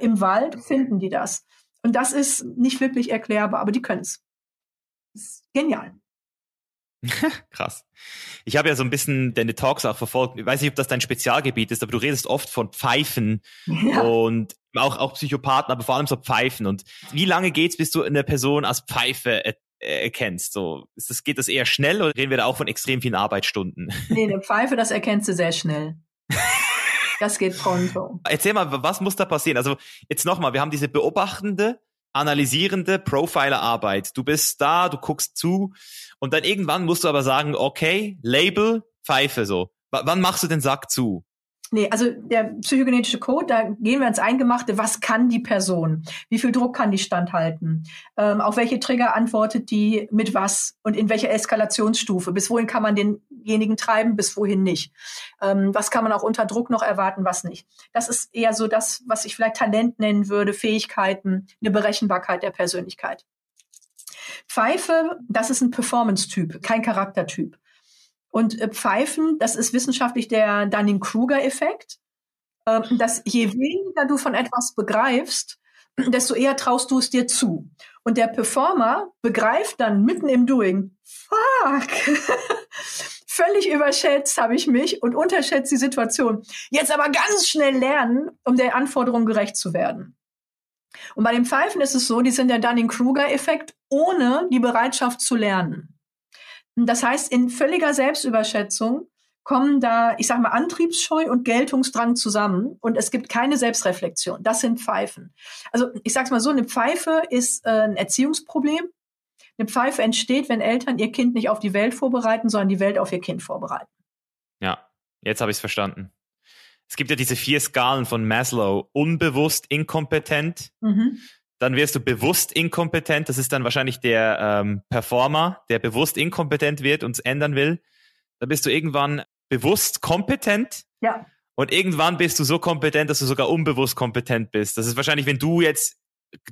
im Wald finden die das. Und das ist nicht wirklich erklärbar, aber die können es. Genial. Krass. Ich habe ja so ein bisschen deine Talks auch verfolgt. Ich weiß nicht, ob das dein Spezialgebiet ist, aber du redest oft von Pfeifen ja. und auch, auch Psychopathen, aber vor allem so Pfeifen. Und wie lange geht's, bis du eine Person als Pfeife er erkennst? So, ist das, geht das eher schnell oder reden wir da auch von extrem vielen Arbeitsstunden? Nee, eine Pfeife, das erkennst du sehr schnell. Das geht pronto. Erzähl mal, was muss da passieren? Also jetzt nochmal, wir haben diese beobachtende, analysierende Profiler-Arbeit. Du bist da, du guckst zu und dann irgendwann musst du aber sagen, okay, Label, Pfeife so. W wann machst du den Sack zu? Nee, also der psychogenetische Code, da gehen wir ins Eingemachte. Was kann die Person? Wie viel Druck kann die standhalten? Ähm, auf welche Trigger antwortet die mit was und in welcher Eskalationsstufe? Bis wohin kann man denjenigen treiben, bis wohin nicht? Ähm, was kann man auch unter Druck noch erwarten, was nicht? Das ist eher so das, was ich vielleicht Talent nennen würde, Fähigkeiten, eine Berechenbarkeit der Persönlichkeit. Pfeife, das ist ein Performance-Typ, kein Charaktertyp. Und äh, Pfeifen, das ist wissenschaftlich der Dunning-Kruger-Effekt, äh, dass je weniger du von etwas begreifst, desto eher traust du es dir zu. Und der Performer begreift dann mitten im Doing, fuck, völlig überschätzt habe ich mich und unterschätzt die Situation. Jetzt aber ganz schnell lernen, um der Anforderung gerecht zu werden. Und bei den Pfeifen ist es so, die sind der Dunning-Kruger-Effekt ohne die Bereitschaft zu lernen. Das heißt, in völliger Selbstüberschätzung kommen da, ich sag mal, Antriebsscheu und Geltungsdrang zusammen und es gibt keine Selbstreflexion. Das sind Pfeifen. Also ich sag's mal so, eine Pfeife ist äh, ein Erziehungsproblem. Eine Pfeife entsteht, wenn Eltern ihr Kind nicht auf die Welt vorbereiten, sondern die Welt auf ihr Kind vorbereiten. Ja, jetzt habe ich es verstanden. Es gibt ja diese vier Skalen von Maslow. Unbewusst, inkompetent, mhm dann wirst du bewusst inkompetent. Das ist dann wahrscheinlich der ähm, Performer, der bewusst inkompetent wird und es ändern will. Dann bist du irgendwann bewusst kompetent. Ja. Und irgendwann bist du so kompetent, dass du sogar unbewusst kompetent bist. Das ist wahrscheinlich, wenn du jetzt,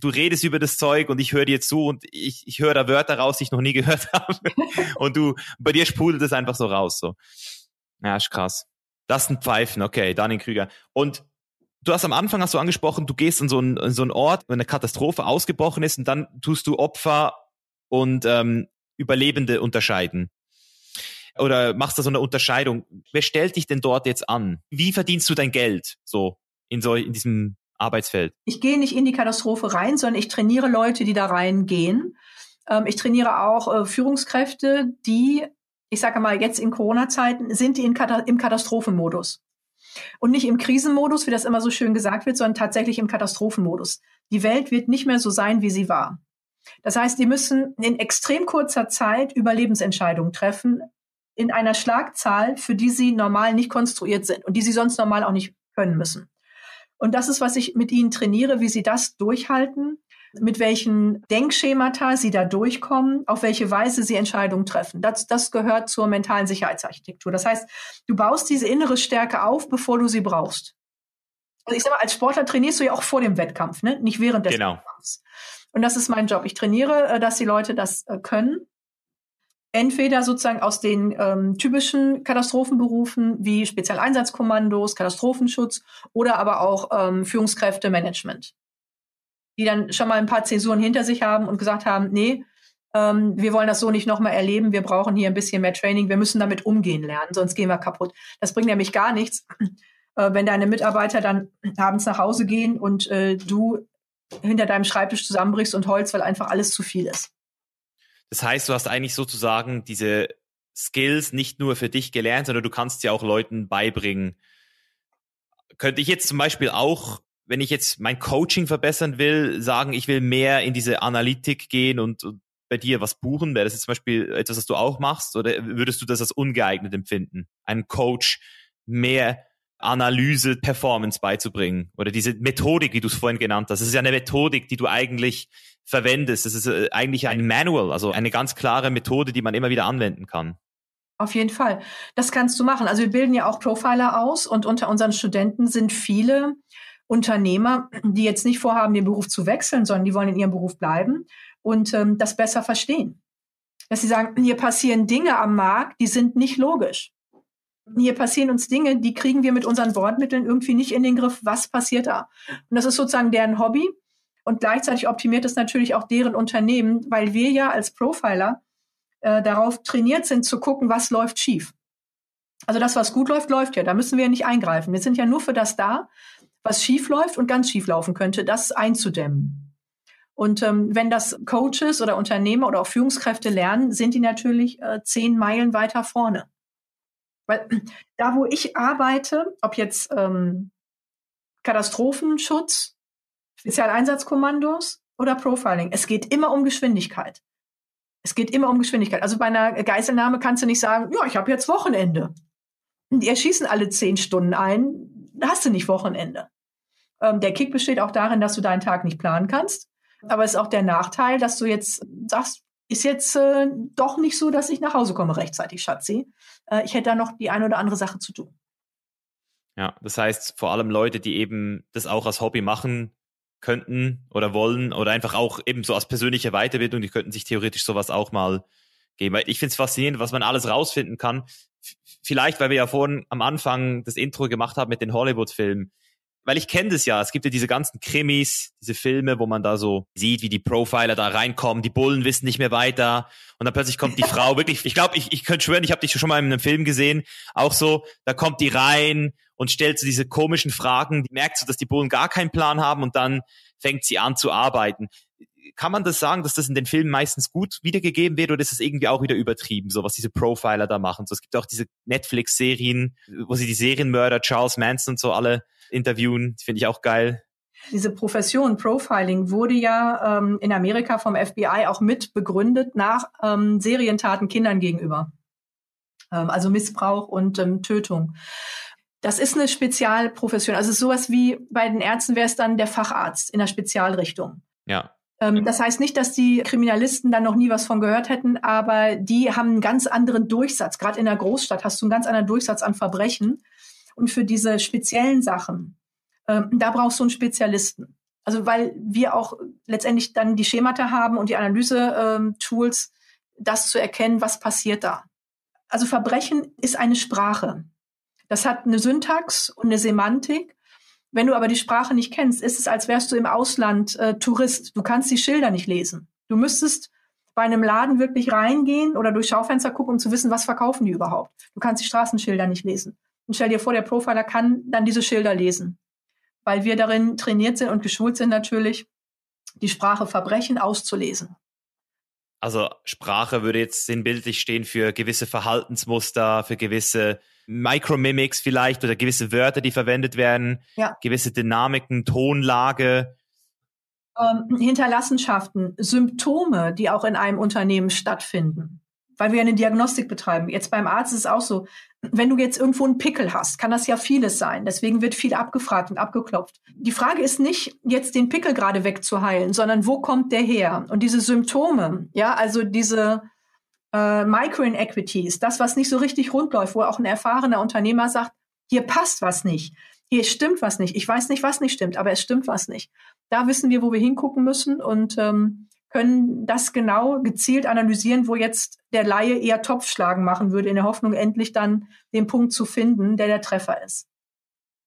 du redest über das Zeug und ich höre dir zu und ich, ich höre da Wörter raus, die ich noch nie gehört habe. und du, bei dir sprudelt es einfach so raus. So. Ja, ist krass. Das sind Pfeifen, okay, Dunning Krüger. Und Du hast am Anfang hast du angesprochen, du gehst in so einen, in so einen Ort, wenn eine Katastrophe ausgebrochen ist und dann tust du Opfer und ähm, Überlebende unterscheiden. Oder machst du so eine Unterscheidung? Wer stellt dich denn dort jetzt an? Wie verdienst du dein Geld so in so in diesem Arbeitsfeld? Ich gehe nicht in die Katastrophe rein, sondern ich trainiere Leute, die da reingehen. Ähm, ich trainiere auch äh, Führungskräfte, die, ich sage mal, jetzt in Corona-Zeiten sind die in Kata im Katastrophenmodus. Und nicht im Krisenmodus, wie das immer so schön gesagt wird, sondern tatsächlich im Katastrophenmodus. Die Welt wird nicht mehr so sein, wie sie war. Das heißt, die müssen in extrem kurzer Zeit Überlebensentscheidungen treffen, in einer Schlagzahl, für die sie normal nicht konstruiert sind und die sie sonst normal auch nicht können müssen. Und das ist, was ich mit ihnen trainiere, wie sie das durchhalten, mit welchen Denkschemata sie da durchkommen, auf welche Weise sie Entscheidungen treffen. Das, das gehört zur mentalen Sicherheitsarchitektur. Das heißt, du baust diese innere Stärke auf, bevor du sie brauchst. Also ich sag mal, als Sportler trainierst du ja auch vor dem Wettkampf, ne? nicht während des genau. Wettkampfs. Und das ist mein Job. Ich trainiere, äh, dass die Leute das äh, können entweder sozusagen aus den ähm, typischen Katastrophenberufen wie Spezialeinsatzkommandos, Katastrophenschutz oder aber auch ähm, Führungskräftemanagement, die dann schon mal ein paar Zäsuren hinter sich haben und gesagt haben, nee, ähm, wir wollen das so nicht nochmal erleben, wir brauchen hier ein bisschen mehr Training, wir müssen damit umgehen lernen, sonst gehen wir kaputt. Das bringt nämlich gar nichts, äh, wenn deine Mitarbeiter dann abends nach Hause gehen und äh, du hinter deinem Schreibtisch zusammenbrichst und Holz, weil einfach alles zu viel ist. Das heißt, du hast eigentlich sozusagen diese Skills nicht nur für dich gelernt, sondern du kannst sie auch Leuten beibringen. Könnte ich jetzt zum Beispiel auch, wenn ich jetzt mein Coaching verbessern will, sagen, ich will mehr in diese Analytik gehen und, und bei dir was buchen? Wäre das jetzt zum Beispiel etwas, was du auch machst? Oder würdest du das als ungeeignet empfinden, einen Coach mehr Analyse, Performance beizubringen? Oder diese Methodik, wie du es vorhin genannt hast. Das ist ja eine Methodik, die du eigentlich verwendest. Das ist äh, eigentlich ein Manual, also eine ganz klare Methode, die man immer wieder anwenden kann. Auf jeden Fall. Das kannst du machen. Also wir bilden ja auch Profiler aus und unter unseren Studenten sind viele Unternehmer, die jetzt nicht vorhaben, den Beruf zu wechseln, sondern die wollen in ihrem Beruf bleiben und ähm, das besser verstehen. Dass sie sagen, hier passieren Dinge am Markt, die sind nicht logisch. Hier passieren uns Dinge, die kriegen wir mit unseren Bordmitteln irgendwie nicht in den Griff. Was passiert da? Und das ist sozusagen deren Hobby. Und gleichzeitig optimiert es natürlich auch deren Unternehmen, weil wir ja als Profiler äh, darauf trainiert sind zu gucken, was läuft schief. Also das, was gut läuft, läuft ja. Da müssen wir ja nicht eingreifen. Wir sind ja nur für das da, was schief läuft und ganz schief laufen könnte, das einzudämmen. Und ähm, wenn das Coaches oder Unternehmer oder auch Führungskräfte lernen, sind die natürlich äh, zehn Meilen weiter vorne. Weil da, wo ich arbeite, ob jetzt ähm, Katastrophenschutz, Spezialeinsatzkommandos oder Profiling. Es geht immer um Geschwindigkeit. Es geht immer um Geschwindigkeit. Also bei einer Geiselnahme kannst du nicht sagen, ja, ich habe jetzt Wochenende. Die erschießen alle zehn Stunden ein, da hast du nicht Wochenende. Ähm, der Kick besteht auch darin, dass du deinen Tag nicht planen kannst. Aber es ist auch der Nachteil, dass du jetzt sagst, ist jetzt äh, doch nicht so, dass ich nach Hause komme rechtzeitig, Schatzi. Äh, ich hätte da noch die eine oder andere Sache zu tun. Ja, das heißt, vor allem Leute, die eben das auch als Hobby machen, könnten oder wollen oder einfach auch eben so als persönliche Weiterbildung, die könnten sich theoretisch sowas auch mal geben. Weil ich finde es faszinierend, was man alles rausfinden kann. Vielleicht, weil wir ja vorhin am Anfang das Intro gemacht haben mit den Hollywood-Filmen. Weil ich kenne das ja, es gibt ja diese ganzen Krimis, diese Filme, wo man da so sieht, wie die Profiler da reinkommen, die Bullen wissen nicht mehr weiter. Und dann plötzlich kommt die Frau wirklich, ich glaube, ich, ich könnte schwören, ich habe dich schon mal in einem Film gesehen, auch so, da kommt die rein und stellt so diese komischen Fragen, die merkt so, dass die Bullen gar keinen Plan haben und dann fängt sie an zu arbeiten. Kann man das sagen, dass das in den Filmen meistens gut wiedergegeben wird oder ist es irgendwie auch wieder übertrieben, so was diese Profiler da machen? So, es gibt auch diese Netflix-Serien, wo sie die Serienmörder Charles Manson und so alle interviewen. Finde ich auch geil. Diese Profession Profiling wurde ja ähm, in Amerika vom FBI auch mit begründet nach ähm, Serientaten Kindern gegenüber. Ähm, also Missbrauch und ähm, Tötung. Das ist eine Spezialprofession. Also sowas wie bei den Ärzten wäre es dann der Facharzt in der Spezialrichtung. Ja. Ähm, das heißt nicht, dass die Kriminalisten dann noch nie was von gehört hätten, aber die haben einen ganz anderen Durchsatz. Gerade in der Großstadt hast du einen ganz anderen Durchsatz an Verbrechen. Und für diese speziellen Sachen, ähm, da brauchst du einen Spezialisten. Also weil wir auch letztendlich dann die Schemata haben und die Analyse-Tools, das zu erkennen, was passiert da. Also Verbrechen ist eine Sprache. Das hat eine Syntax und eine Semantik. Wenn du aber die Sprache nicht kennst, ist es, als wärst du im Ausland äh, Tourist. Du kannst die Schilder nicht lesen. Du müsstest bei einem Laden wirklich reingehen oder durch Schaufenster gucken, um zu wissen, was verkaufen die überhaupt. Du kannst die Straßenschilder nicht lesen. Und stell dir vor, der Profiler kann dann diese Schilder lesen, weil wir darin trainiert sind und geschult sind natürlich, die Sprache Verbrechen auszulesen. Also Sprache würde jetzt sinnbildlich stehen für gewisse Verhaltensmuster, für gewisse Micromimics vielleicht oder gewisse Wörter, die verwendet werden, ja. gewisse Dynamiken, Tonlage. Ähm, Hinterlassenschaften, Symptome, die auch in einem Unternehmen stattfinden, weil wir eine Diagnostik betreiben. Jetzt beim Arzt ist es auch so, wenn du jetzt irgendwo einen Pickel hast, kann das ja vieles sein. Deswegen wird viel abgefragt und abgeklopft. Die Frage ist nicht, jetzt den Pickel gerade wegzuheilen, sondern wo kommt der her? Und diese Symptome, ja, also diese äh, Micro-Inequities, das, was nicht so richtig rund läuft, wo auch ein erfahrener Unternehmer sagt, hier passt was nicht, hier stimmt was nicht. Ich weiß nicht, was nicht stimmt, aber es stimmt was nicht. Da wissen wir, wo wir hingucken müssen und ähm, können das genau gezielt analysieren, wo jetzt der Laie eher Topfschlagen machen würde, in der Hoffnung, endlich dann den Punkt zu finden, der der Treffer ist.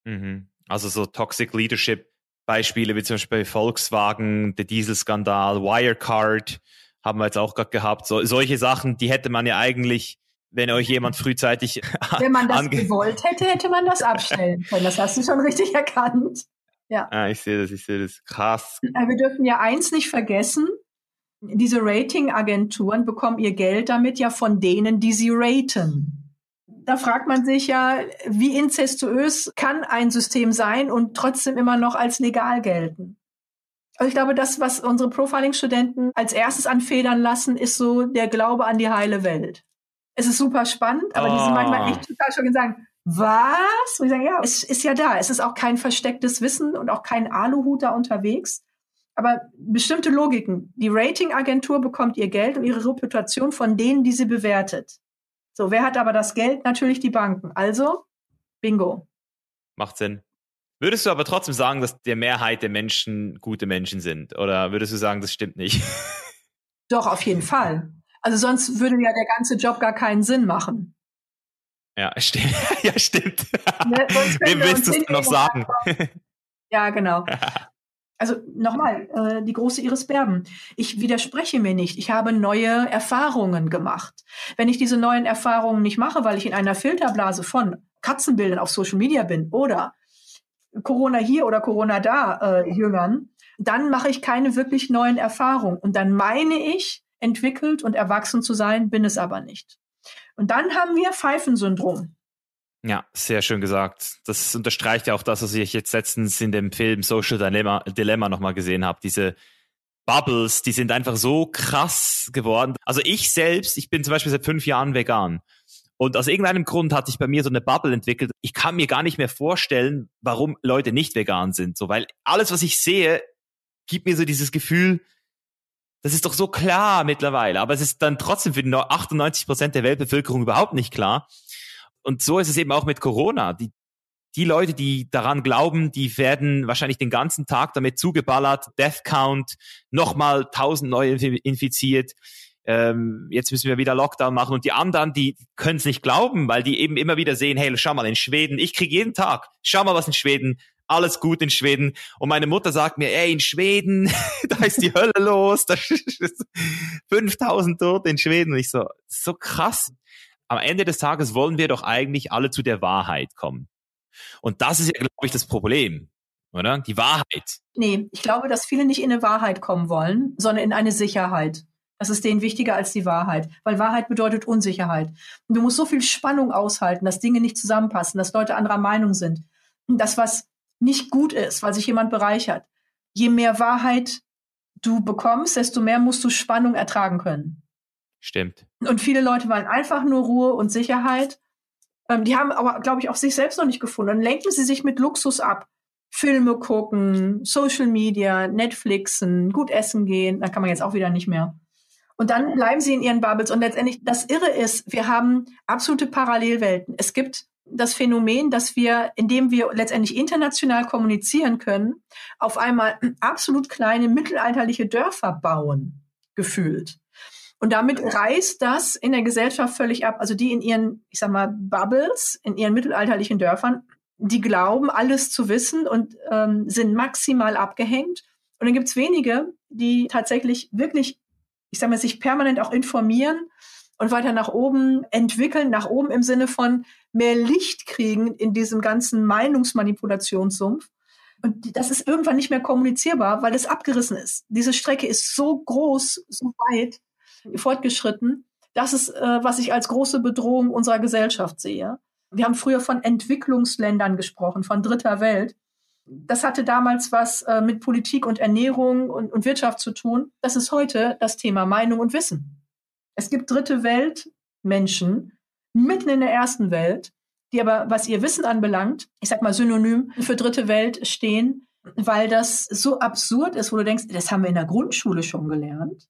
Mhm. Also so Toxic Leadership Beispiele wie zum Beispiel Volkswagen, der Dieselskandal, Wirecard haben wir jetzt auch gerade gehabt. So, solche Sachen, die hätte man ja eigentlich, wenn euch jemand frühzeitig Wenn man das gewollt hätte, hätte man das abstellen können. Das hast du schon richtig erkannt. Ja. Ah, ich sehe das, ich sehe das. Krass. Wir dürfen ja eins nicht vergessen, diese Ratingagenturen bekommen ihr Geld damit ja von denen, die sie raten. Da fragt man sich ja, wie inzestuös kann ein System sein und trotzdem immer noch als legal gelten? Also ich glaube, das, was unsere Profiling-Studenten als erstes anfedern lassen, ist so der Glaube an die heile Welt. Es ist super spannend, aber oh. die sind manchmal ah. echt total schon sagen, was? Und ich sage, ja, es ist ja da. Es ist auch kein verstecktes Wissen und auch kein Aluhut da unterwegs. Aber bestimmte Logiken. Die Ratingagentur bekommt ihr Geld und ihre Reputation von denen, die sie bewertet. So, wer hat aber das Geld? Natürlich die Banken. Also, bingo. Macht Sinn. Würdest du aber trotzdem sagen, dass der Mehrheit der Menschen gute Menschen sind? Oder würdest du sagen, das stimmt nicht? Doch, auf jeden Fall. Also sonst würde ja der ganze Job gar keinen Sinn machen. Ja, stimmt. ja, stimmt. Ne, Wem willst du es noch sagen? ja, genau. Also nochmal, äh, die große Iris Berben. Ich widerspreche mir nicht. Ich habe neue Erfahrungen gemacht. Wenn ich diese neuen Erfahrungen nicht mache, weil ich in einer Filterblase von Katzenbildern auf Social Media bin oder Corona hier oder Corona da äh, Jüngern, dann mache ich keine wirklich neuen Erfahrungen. Und dann meine ich, entwickelt und erwachsen zu sein, bin es aber nicht. Und dann haben wir Pfeifensyndrom. Ja, sehr schön gesagt. Das unterstreicht ja auch das, was ich jetzt letztens in dem Film Social Dilemma, Dilemma nochmal gesehen habe. Diese Bubbles, die sind einfach so krass geworden. Also ich selbst, ich bin zum Beispiel seit fünf Jahren vegan. Und aus irgendeinem Grund hat sich bei mir so eine Bubble entwickelt. Ich kann mir gar nicht mehr vorstellen, warum Leute nicht vegan sind. So, weil alles, was ich sehe, gibt mir so dieses Gefühl, das ist doch so klar mittlerweile. Aber es ist dann trotzdem für die 98 Prozent der Weltbevölkerung überhaupt nicht klar und so ist es eben auch mit Corona. Die, die Leute, die daran glauben, die werden wahrscheinlich den ganzen Tag damit zugeballert, Death Count, nochmal tausend neue infiziert. Ähm, jetzt müssen wir wieder Lockdown machen. Und die anderen, die können es nicht glauben, weil die eben immer wieder sehen, hey, schau mal in Schweden, ich kriege jeden Tag, schau mal was in Schweden, alles gut in Schweden. Und meine Mutter sagt mir, ey, in Schweden, da ist die Hölle los, da ist 5000 Tote in Schweden. Und ich so, so krass am Ende des Tages wollen wir doch eigentlich alle zu der Wahrheit kommen. Und das ist ja, glaube ich, das Problem, oder? Die Wahrheit. Nee, ich glaube, dass viele nicht in eine Wahrheit kommen wollen, sondern in eine Sicherheit. Das ist denen wichtiger als die Wahrheit, weil Wahrheit bedeutet Unsicherheit. Und du musst so viel Spannung aushalten, dass Dinge nicht zusammenpassen, dass Leute anderer Meinung sind. Und das, was nicht gut ist, weil sich jemand bereichert. Je mehr Wahrheit du bekommst, desto mehr musst du Spannung ertragen können. Stimmt. Und viele Leute wollen einfach nur Ruhe und Sicherheit. Ähm, die haben aber, glaube ich, auch sich selbst noch nicht gefunden. Dann lenken sie sich mit Luxus ab. Filme gucken, Social Media, Netflixen, gut essen gehen. Da kann man jetzt auch wieder nicht mehr. Und dann bleiben sie in ihren Bubbles. Und letztendlich, das Irre ist, wir haben absolute Parallelwelten. Es gibt das Phänomen, dass wir, indem wir letztendlich international kommunizieren können, auf einmal absolut kleine mittelalterliche Dörfer bauen, gefühlt. Und damit reißt das in der Gesellschaft völlig ab. Also die in ihren, ich sag mal, Bubbles, in ihren mittelalterlichen Dörfern, die glauben, alles zu wissen und ähm, sind maximal abgehängt. Und dann gibt es wenige, die tatsächlich wirklich, ich sage mal, sich permanent auch informieren und weiter nach oben entwickeln, nach oben im Sinne von mehr Licht kriegen in diesem ganzen Meinungsmanipulationssumpf. Und das ist irgendwann nicht mehr kommunizierbar, weil es abgerissen ist. Diese Strecke ist so groß, so weit fortgeschritten. Das ist, äh, was ich als große Bedrohung unserer Gesellschaft sehe. Wir haben früher von Entwicklungsländern gesprochen, von dritter Welt. Das hatte damals was äh, mit Politik und Ernährung und, und Wirtschaft zu tun. Das ist heute das Thema Meinung und Wissen. Es gibt dritte Welt Menschen mitten in der ersten Welt, die aber, was ihr Wissen anbelangt, ich sag mal synonym für dritte Welt stehen, weil das so absurd ist, wo du denkst, das haben wir in der Grundschule schon gelernt,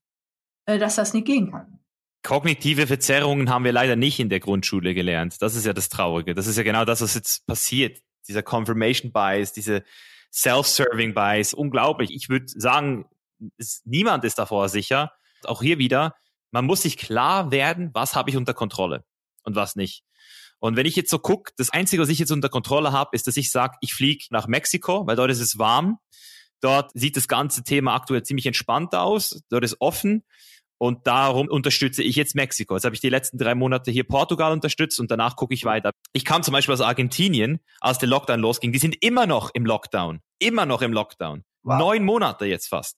dass das nicht gehen kann. Kognitive Verzerrungen haben wir leider nicht in der Grundschule gelernt. Das ist ja das Traurige. Das ist ja genau das, was jetzt passiert. Dieser Confirmation Bias, diese Self-Serving Bias, unglaublich. Ich würde sagen, niemand ist davor sicher. Auch hier wieder, man muss sich klar werden, was habe ich unter Kontrolle und was nicht. Und wenn ich jetzt so gucke, das Einzige, was ich jetzt unter Kontrolle habe, ist, dass ich sage, ich fliege nach Mexiko, weil dort ist es warm. Dort sieht das ganze Thema aktuell ziemlich entspannt aus. Dort ist offen. Und darum unterstütze ich jetzt Mexiko. Jetzt habe ich die letzten drei Monate hier Portugal unterstützt und danach gucke ich weiter. Ich kam zum Beispiel aus Argentinien, als der Lockdown losging. Die sind immer noch im Lockdown. Immer noch im Lockdown. Wow. Neun Monate jetzt fast.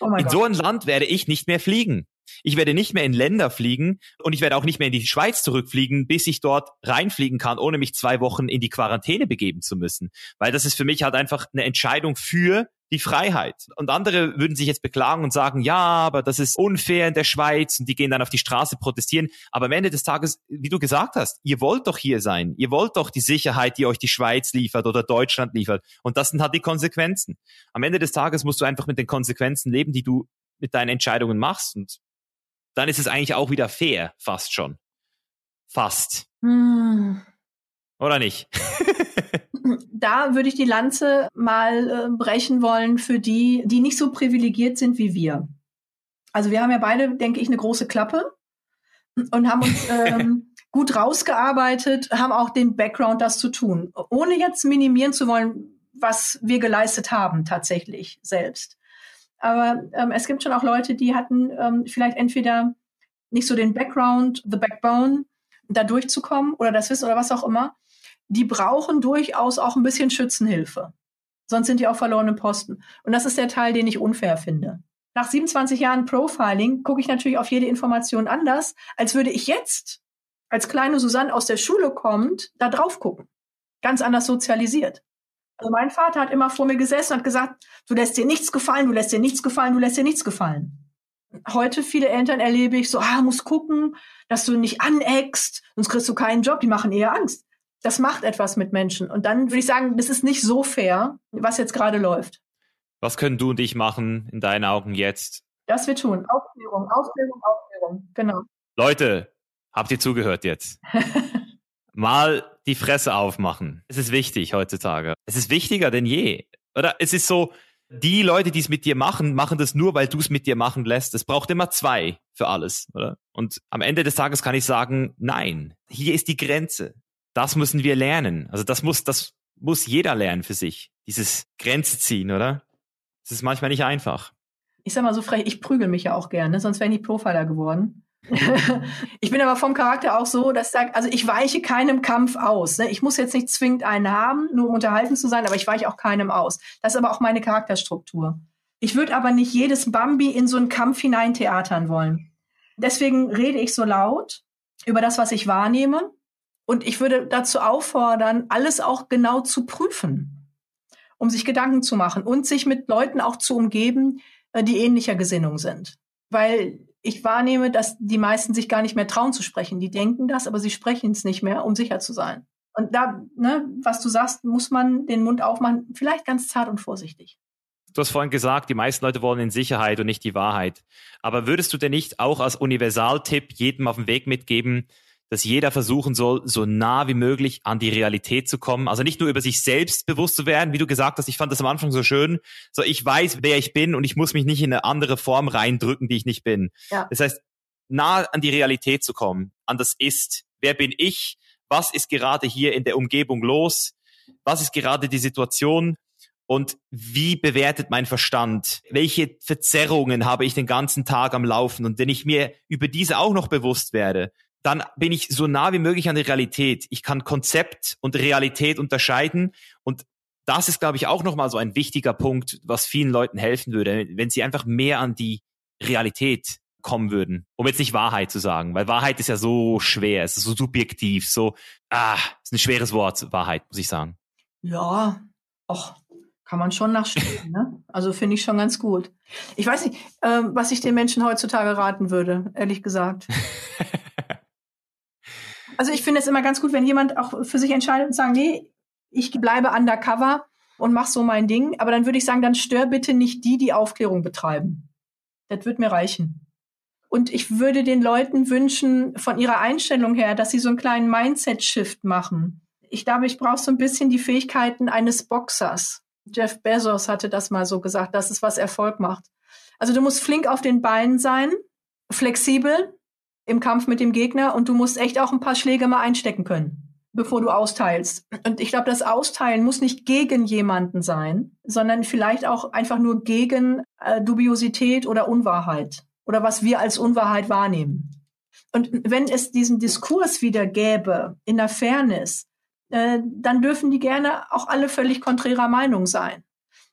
Oh in Gott. so ein Land werde ich nicht mehr fliegen. Ich werde nicht mehr in Länder fliegen und ich werde auch nicht mehr in die Schweiz zurückfliegen, bis ich dort reinfliegen kann, ohne mich zwei Wochen in die Quarantäne begeben zu müssen. Weil das ist für mich halt einfach eine Entscheidung für die Freiheit. Und andere würden sich jetzt beklagen und sagen, ja, aber das ist unfair in der Schweiz und die gehen dann auf die Straße protestieren. Aber am Ende des Tages, wie du gesagt hast, ihr wollt doch hier sein. Ihr wollt doch die Sicherheit, die euch die Schweiz liefert oder Deutschland liefert. Und das sind halt die Konsequenzen. Am Ende des Tages musst du einfach mit den Konsequenzen leben, die du mit deinen Entscheidungen machst. Und dann ist es eigentlich auch wieder fair, fast schon. Fast. Hm. Oder nicht? da würde ich die Lanze mal äh, brechen wollen für die, die nicht so privilegiert sind wie wir. Also wir haben ja beide, denke ich, eine große Klappe und haben uns ähm, gut rausgearbeitet, haben auch den Background, das zu tun, ohne jetzt minimieren zu wollen, was wir geleistet haben tatsächlich selbst. Aber ähm, es gibt schon auch Leute, die hatten ähm, vielleicht entweder nicht so den Background, the Backbone, da durchzukommen oder das Wissen oder was auch immer. Die brauchen durchaus auch ein bisschen Schützenhilfe. Sonst sind die auch verlorene Posten. Und das ist der Teil, den ich unfair finde. Nach 27 Jahren Profiling gucke ich natürlich auf jede Information anders, als würde ich jetzt als kleine Susanne aus der Schule kommend da drauf gucken. Ganz anders sozialisiert. Also mein Vater hat immer vor mir gesessen und gesagt, du lässt dir nichts gefallen, du lässt dir nichts gefallen, du lässt dir nichts gefallen. Heute viele Eltern erlebe ich so, ah, muss gucken, dass du nicht aneckst, sonst kriegst du keinen Job, die machen eher Angst. Das macht etwas mit Menschen. Und dann würde ich sagen, das ist nicht so fair, was jetzt gerade läuft. Was können du und ich machen in deinen Augen jetzt? Das wir tun. Aufklärung, Aufklärung, Aufklärung. Genau. Leute, habt ihr zugehört jetzt? Mal die Fresse aufmachen. Es ist wichtig heutzutage. Es ist wichtiger denn je. Oder es ist so, die Leute, die es mit dir machen, machen das nur, weil du es mit dir machen lässt. Es braucht immer zwei für alles, oder? Und am Ende des Tages kann ich sagen, nein, hier ist die Grenze. Das müssen wir lernen. Also das muss, das muss jeder lernen für sich. Dieses Grenze ziehen, oder? Es ist manchmal nicht einfach. Ich sag mal so frech, ich prügel mich ja auch gerne, sonst wäre ich Profiler geworden. ich bin aber vom Charakter auch so, dass ich sage, also ich weiche keinem Kampf aus. Ne? Ich muss jetzt nicht zwingend einen haben, nur um unterhalten zu sein, aber ich weiche auch keinem aus. Das ist aber auch meine Charakterstruktur. Ich würde aber nicht jedes Bambi in so einen Kampf hineintheatern wollen. Deswegen rede ich so laut über das, was ich wahrnehme. Und ich würde dazu auffordern, alles auch genau zu prüfen, um sich Gedanken zu machen und sich mit Leuten auch zu umgeben, äh, die ähnlicher Gesinnung sind. Weil ich wahrnehme, dass die meisten sich gar nicht mehr trauen zu sprechen. Die denken das, aber sie sprechen es nicht mehr, um sicher zu sein. Und da, ne, was du sagst, muss man den Mund aufmachen, vielleicht ganz zart und vorsichtig. Du hast vorhin gesagt, die meisten Leute wollen in Sicherheit und nicht die Wahrheit. Aber würdest du denn nicht auch als Universaltipp jedem auf den Weg mitgeben, dass jeder versuchen soll, so nah wie möglich an die Realität zu kommen. Also nicht nur über sich selbst bewusst zu werden, wie du gesagt hast, ich fand das am Anfang so schön. So, ich weiß, wer ich bin und ich muss mich nicht in eine andere Form reindrücken, die ich nicht bin. Ja. Das heißt, nah an die Realität zu kommen, an das Ist. Wer bin ich? Was ist gerade hier in der Umgebung los? was ist gerade die Situation und wie bewertet mein Verstand? Welche Verzerrungen habe ich den ganzen Tag am Laufen? Und wenn ich mir über diese auch noch bewusst werde, dann bin ich so nah wie möglich an der Realität. Ich kann Konzept und Realität unterscheiden und das ist, glaube ich, auch nochmal so ein wichtiger Punkt, was vielen Leuten helfen würde, wenn sie einfach mehr an die Realität kommen würden, um jetzt nicht Wahrheit zu sagen, weil Wahrheit ist ja so schwer, es ist so subjektiv, so, ah, ist ein schweres Wort, Wahrheit, muss ich sagen. Ja, ach, kann man schon nachstellen, ne? Also finde ich schon ganz gut. Ich weiß nicht, äh, was ich den Menschen heutzutage raten würde, ehrlich gesagt. also ich finde es immer ganz gut, wenn jemand auch für sich entscheidet und sagt, nee, ich bleibe undercover und mach so mein Ding. Aber dann würde ich sagen, dann stör bitte nicht die, die Aufklärung betreiben. Das wird mir reichen. Und ich würde den Leuten wünschen, von ihrer Einstellung her, dass sie so einen kleinen Mindset-Shift machen. Ich glaube, ich brauche so ein bisschen die Fähigkeiten eines Boxers. Jeff Bezos hatte das mal so gesagt, das ist, was Erfolg macht. Also du musst flink auf den Beinen sein, flexibel im Kampf mit dem Gegner und du musst echt auch ein paar Schläge mal einstecken können bevor du austeilst. Und ich glaube, das Austeilen muss nicht gegen jemanden sein, sondern vielleicht auch einfach nur gegen äh, Dubiosität oder Unwahrheit oder was wir als Unwahrheit wahrnehmen. Und wenn es diesen Diskurs wieder gäbe in der Fairness, äh, dann dürfen die gerne auch alle völlig konträrer Meinung sein.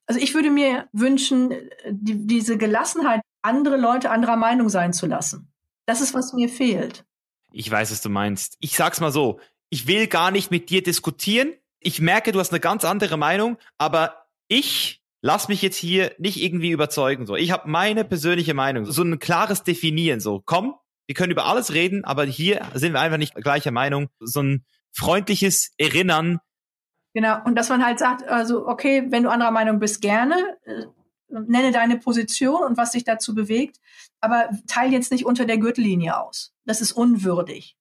Also ich würde mir wünschen, die, diese Gelassenheit, andere Leute anderer Meinung sein zu lassen. Das ist, was mir fehlt. Ich weiß, was du meinst. Ich sag's mal so, ich will gar nicht mit dir diskutieren. Ich merke, du hast eine ganz andere Meinung, aber ich lass mich jetzt hier nicht irgendwie überzeugen. So, ich habe meine persönliche Meinung, so ein klares Definieren. So, komm, wir können über alles reden, aber hier sind wir einfach nicht gleicher Meinung. So ein freundliches Erinnern. Genau, und dass man halt sagt, also okay, wenn du anderer Meinung bist, gerne, nenne deine Position und was dich dazu bewegt, aber teil jetzt nicht unter der Gürtellinie aus. Das ist unwürdig.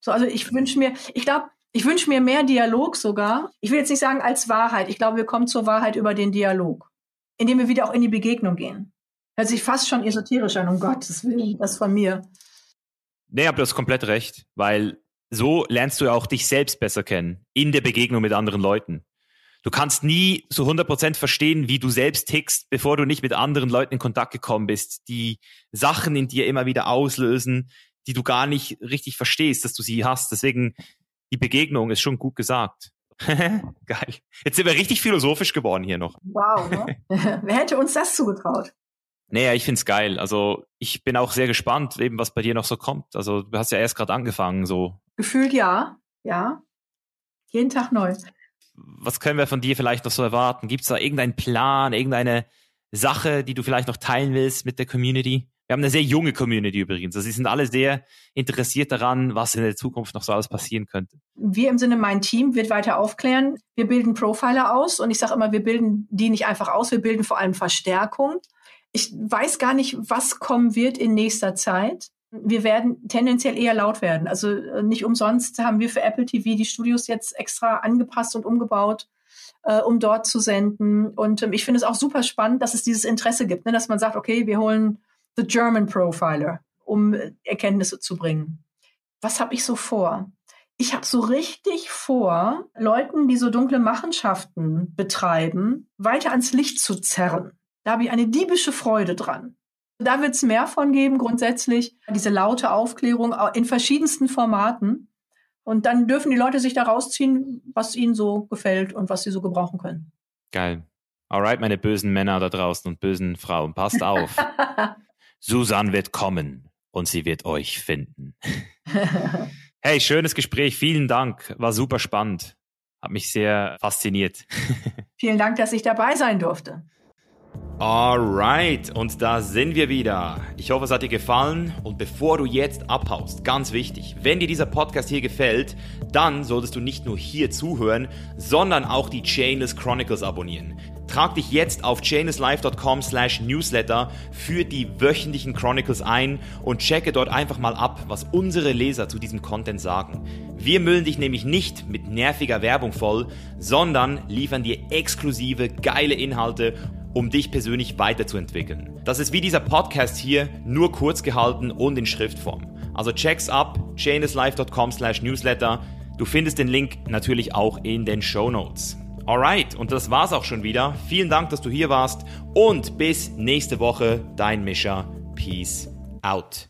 So, also ich wünsche mir, ich glaube, ich wünsche mir mehr Dialog sogar. Ich will jetzt nicht sagen als Wahrheit. Ich glaube, wir kommen zur Wahrheit über den Dialog, indem wir wieder auch in die Begegnung gehen. Hört sich fast schon esoterisch an, um Gottes Willen, das von mir. Nee, aber du hast komplett recht, weil so lernst du ja auch dich selbst besser kennen, in der Begegnung mit anderen Leuten. Du kannst nie so 100% verstehen, wie du selbst tickst, bevor du nicht mit anderen Leuten in Kontakt gekommen bist, die Sachen in dir immer wieder auslösen, die du gar nicht richtig verstehst, dass du sie hast. Deswegen, die Begegnung ist schon gut gesagt. Geil. Jetzt sind wir richtig philosophisch geworden hier noch. Wow, ne? Wer hätte uns das zugetraut? Naja, ich find's geil. Also ich bin auch sehr gespannt, eben was bei dir noch so kommt. Also du hast ja erst gerade angefangen, so. Gefühlt ja, ja. Jeden Tag neu. Was können wir von dir vielleicht noch so erwarten? Gibt's da irgendeinen Plan, irgendeine Sache, die du vielleicht noch teilen willst mit der Community? Wir haben eine sehr junge Community übrigens. Also sie sind alle sehr interessiert daran, was in der Zukunft noch so alles passieren könnte. Wir im Sinne mein Team wird weiter aufklären. Wir bilden Profiler aus und ich sage immer, wir bilden die nicht einfach aus, wir bilden vor allem Verstärkung. Ich weiß gar nicht, was kommen wird in nächster Zeit. Wir werden tendenziell eher laut werden. Also äh, nicht umsonst haben wir für Apple TV die Studios jetzt extra angepasst und umgebaut, äh, um dort zu senden. Und ähm, ich finde es auch super spannend, dass es dieses Interesse gibt, ne? dass man sagt, okay, wir holen The German Profiler, um Erkenntnisse zu bringen. Was habe ich so vor? Ich habe so richtig vor, Leuten, die so dunkle Machenschaften betreiben, weiter ans Licht zu zerren. Da habe ich eine diebische Freude dran. Da wird es mehr von geben, grundsätzlich. Diese laute Aufklärung in verschiedensten Formaten. Und dann dürfen die Leute sich da rausziehen, was ihnen so gefällt und was sie so gebrauchen können. Geil. Alright, meine bösen Männer da draußen und bösen Frauen, passt auf. Susan wird kommen und sie wird euch finden. hey, schönes Gespräch. Vielen Dank. War super spannend. Hat mich sehr fasziniert. Vielen Dank, dass ich dabei sein durfte. Alright, und da sind wir wieder. Ich hoffe, es hat dir gefallen. Und bevor du jetzt abhaust, ganz wichtig, wenn dir dieser Podcast hier gefällt, dann solltest du nicht nur hier zuhören, sondern auch die Chainless Chronicles abonnieren. Trag dich jetzt auf chainlesslife.com slash newsletter für die wöchentlichen Chronicles ein und checke dort einfach mal ab, was unsere Leser zu diesem Content sagen. Wir müllen dich nämlich nicht mit nerviger Werbung voll, sondern liefern dir exklusive, geile Inhalte, um dich persönlich weiterzuentwickeln. Das ist wie dieser Podcast hier, nur kurz gehalten und in Schriftform. Also check's ab, chainlesslife.com slash newsletter Du findest den Link natürlich auch in den Show Notes. Alright, und das war's auch schon wieder. Vielen Dank, dass du hier warst und bis nächste Woche, dein Mischer. Peace out.